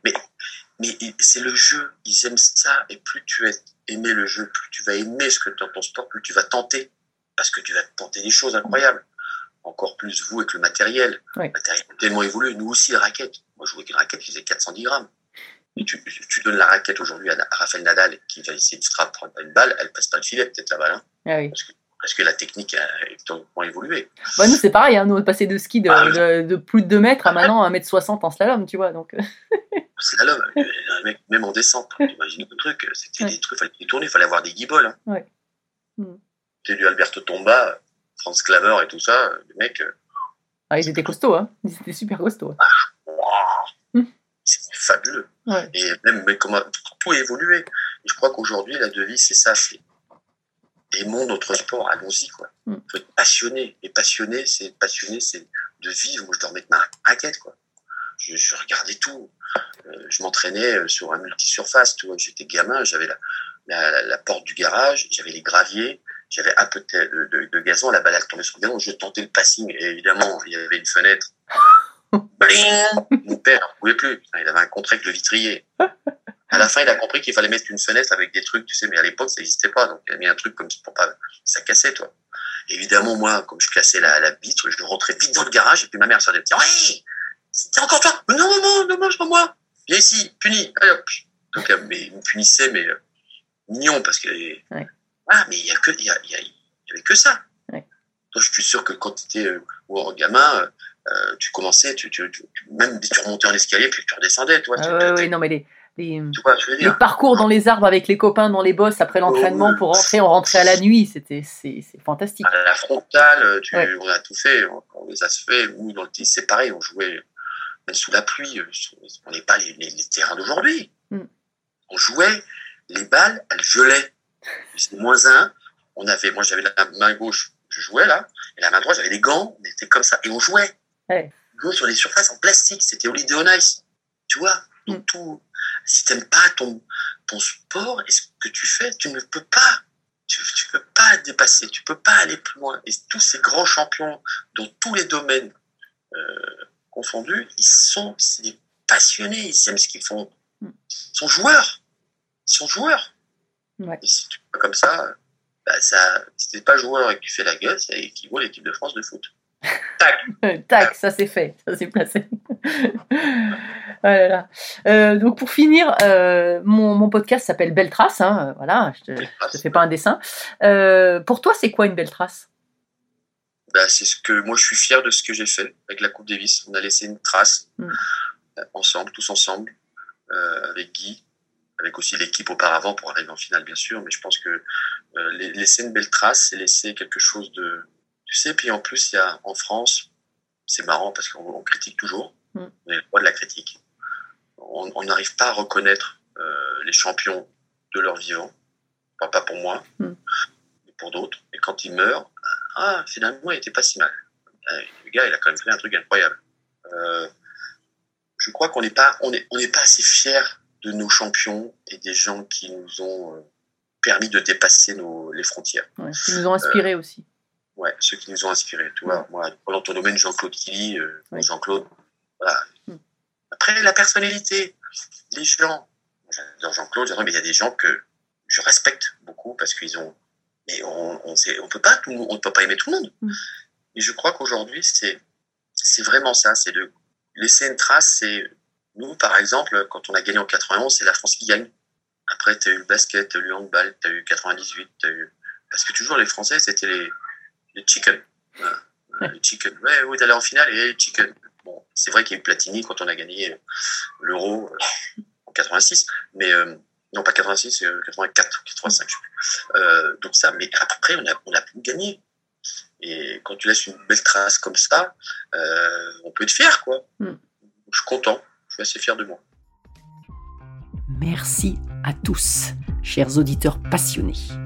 c'est le jeu. Ils aiment ça. Et plus tu as aimé le jeu, plus tu vas aimer ce que dans ton sport, plus tu vas tenter. Parce que tu vas tenter des choses incroyables. Encore plus vous avec le matériel. Le matériel tellement évolué. Nous aussi, la raquette. Moi, je jouais avec une raquette qui faisait 410 grammes. Et tu, tu donnes la raquette aujourd'hui à, Rafael Nadal qui va essayer de prendre une balle, elle passe pas le filet, peut-être la balle, hein, Ah oui. parce que la technique a évolué. Bah, nous, c'est pareil, hein, nous, on est passé de ski de, Ah, de, de plus de 2 mètres à maintenant 1m60 en slalom, tu vois. Donc, euh, Slalom, euh, même en descente, t'imagines le truc, c'était Ouais. des trucs, fallait détourner, fallait avoir des guiboles. Hein. Ouais. Mm. C'était du Alberto Tomba, Franz Klaver et tout ça, le mec, euh, ah, ils étaient costauds, hein. Ils étaient super costauds. Mm. C'est fabuleux. Ouais. Et même, mais comment tout a évolué. Et je crois qu'aujourd'hui, la devise, c'est ça, c'est aimons notre sport, allons-y, quoi. Mm. Faut être passionné. Et passionné, c'est passionné, c'est de vivre. Moi, je dormais avec ma raquette, quoi. Je, je regardais tout. Euh, je m'entraînais euh, sur un multi-surface, tu vois. J'étais gamin, j'avais la, la, porte du garage, j'avais les graviers, j'avais un peu de, de, de gazon, la balle tombait sur le gazon, je tentais le passing, et évidemment, il y avait une fenêtre. Bling Mon père ne pouvait plus. Il avait un contrat avec le vitrier. À la fin, il a compris qu'il fallait mettre une fenêtre avec des trucs, tu sais, mais à l'époque, ça n'existait pas. Donc, il a mis un truc comme ça pour pas. Ça cassait, toi. Évidemment, moi, comme je cassais la, la vitre, je rentrais vite dans le garage, et puis ma mère sortait me dire Oui C'est encore toi Non, non, non, non, non, c'est pas moi Viens ici, puni Allez, hop. Donc, mais, il me punissait, mais euh, mignon, parce que. Ouais. Ah, mais il y a que. Il y, a- y a- y avait que ça. Ouais. Donc, je suis sûr que quand tu étais euh, gamin, euh, euh, tu commençais, tu, tu, tu- même tu remontais en escalier, puis tu redescendais, toi. Ah, ouais, ouais, non, mais les, vois, les parcours dans les arbres avec les copains dans les bosses après l'entraînement pour rentrer, on rentrait à la nuit, c'était c'est c'est fantastique. À la frontale, tu, Ouais. on a tout fait, on, on les a fait. Nous, dans le c'est pareil, on jouait même sous la pluie. euh, On n'est pas les, les- les terrains d'aujourd'hui. Mm. On jouait, les balles, elles gelaient. C'était moins un. On avait, moi, j'avais la main gauche, je jouais là, et la main droite, j'avais les gants, on était comme ça, et on jouait. Ouais. Jouait sur des surfaces en plastique, c'était Holiday on Ice. Tu vois, donc Mm. tout. Si t'aimes pas ton, ton sport et ce que tu fais, tu ne peux pas. Tu, tu peux pas dépasser, tu peux pas aller plus loin. Et tous ces grands champions dans tous les domaines euh, confondus, ils sont des passionnés, ils aiment ce qu'ils font. Mm. Ils sont joueurs. Ils sont joueurs. Ouais. Et si tu fais comme ça, bah, ça, si t'es pas joueur et que tu fais la gueule, ça équivaut à l'équipe de France de foot. Tac Tac, ça c'est fait, ça c'est placé. Oh là là. Euh, donc pour finir, euh, mon, mon podcast s'appelle Belle Trace. Hein, voilà, je te, je te fais pas un dessin. Euh, pour toi, c'est quoi une belle trace? Bah, c'est ce que moi je suis fier de ce que j'ai fait avec la Coupe Davis. On a laissé une trace Mm. euh, ensemble, tous ensemble, euh, avec Guy, avec aussi l'équipe auparavant pour arriver en finale bien sûr. Mais je pense que euh, la- laisser une belle trace, c'est laisser quelque chose de, tu sais. Puis en plus, il y a en France, c'est marrant parce qu'on on critique toujours. Mm. On est le roi de la critique. On n'arrive pas à reconnaître euh, les champions de leur vivant. Enfin, pas pour moi, Mm. mais pour d'autres. Et quand ils meurent, ah, finalement, il était pas si mal. Euh, Le gars, il a quand même fait un truc incroyable. Euh, je crois qu'on n'est pas, on est, on n'est pas assez fiers de nos champions et des gens qui nous ont permis de dépasser nos, les frontières. Ouais, Qui nous ont inspirés aussi. Ouais, ceux qui nous ont inspirés. Tu vois, moi, dans ton domaine, Jean-Claude Killy, euh, Oui. Jean-Claude, voilà. Mm. Après, la personnalité, les gens. J'adore Jean-Claude, mais il y a des gens que je respecte beaucoup parce qu'ils ont. Mais on, on, sait, on peut pas tout, on peut pas aimer tout le monde. Mm. Et je crois qu'aujourd'hui, c'est, c'est vraiment ça, c'est de laisser une trace. C'est nous, par exemple, quand on a gagné en 91, c'est la France qui gagne. Après, tu as eu le basket, tu as eu le handball, tu as eu 98, tu eu. Parce que toujours, les Français, c'était les, les chicken. Ouais. Les chicken. Ouais, oui, d'aller en finale et les chicken. Bon, c'est vrai qu'il y a eu Platini quand on a gagné euh, l'Euro euh, en 86, mais euh, non pas 86, euh, 84, 85. je sais plus. Euh, donc ça, mais après on a on a pu gagner. Et quand tu laisses une belle trace comme ça, euh, on peut être fier, quoi. Mm. Je suis content, je suis assez fier de moi. Merci à tous, chers auditeurs passionnés.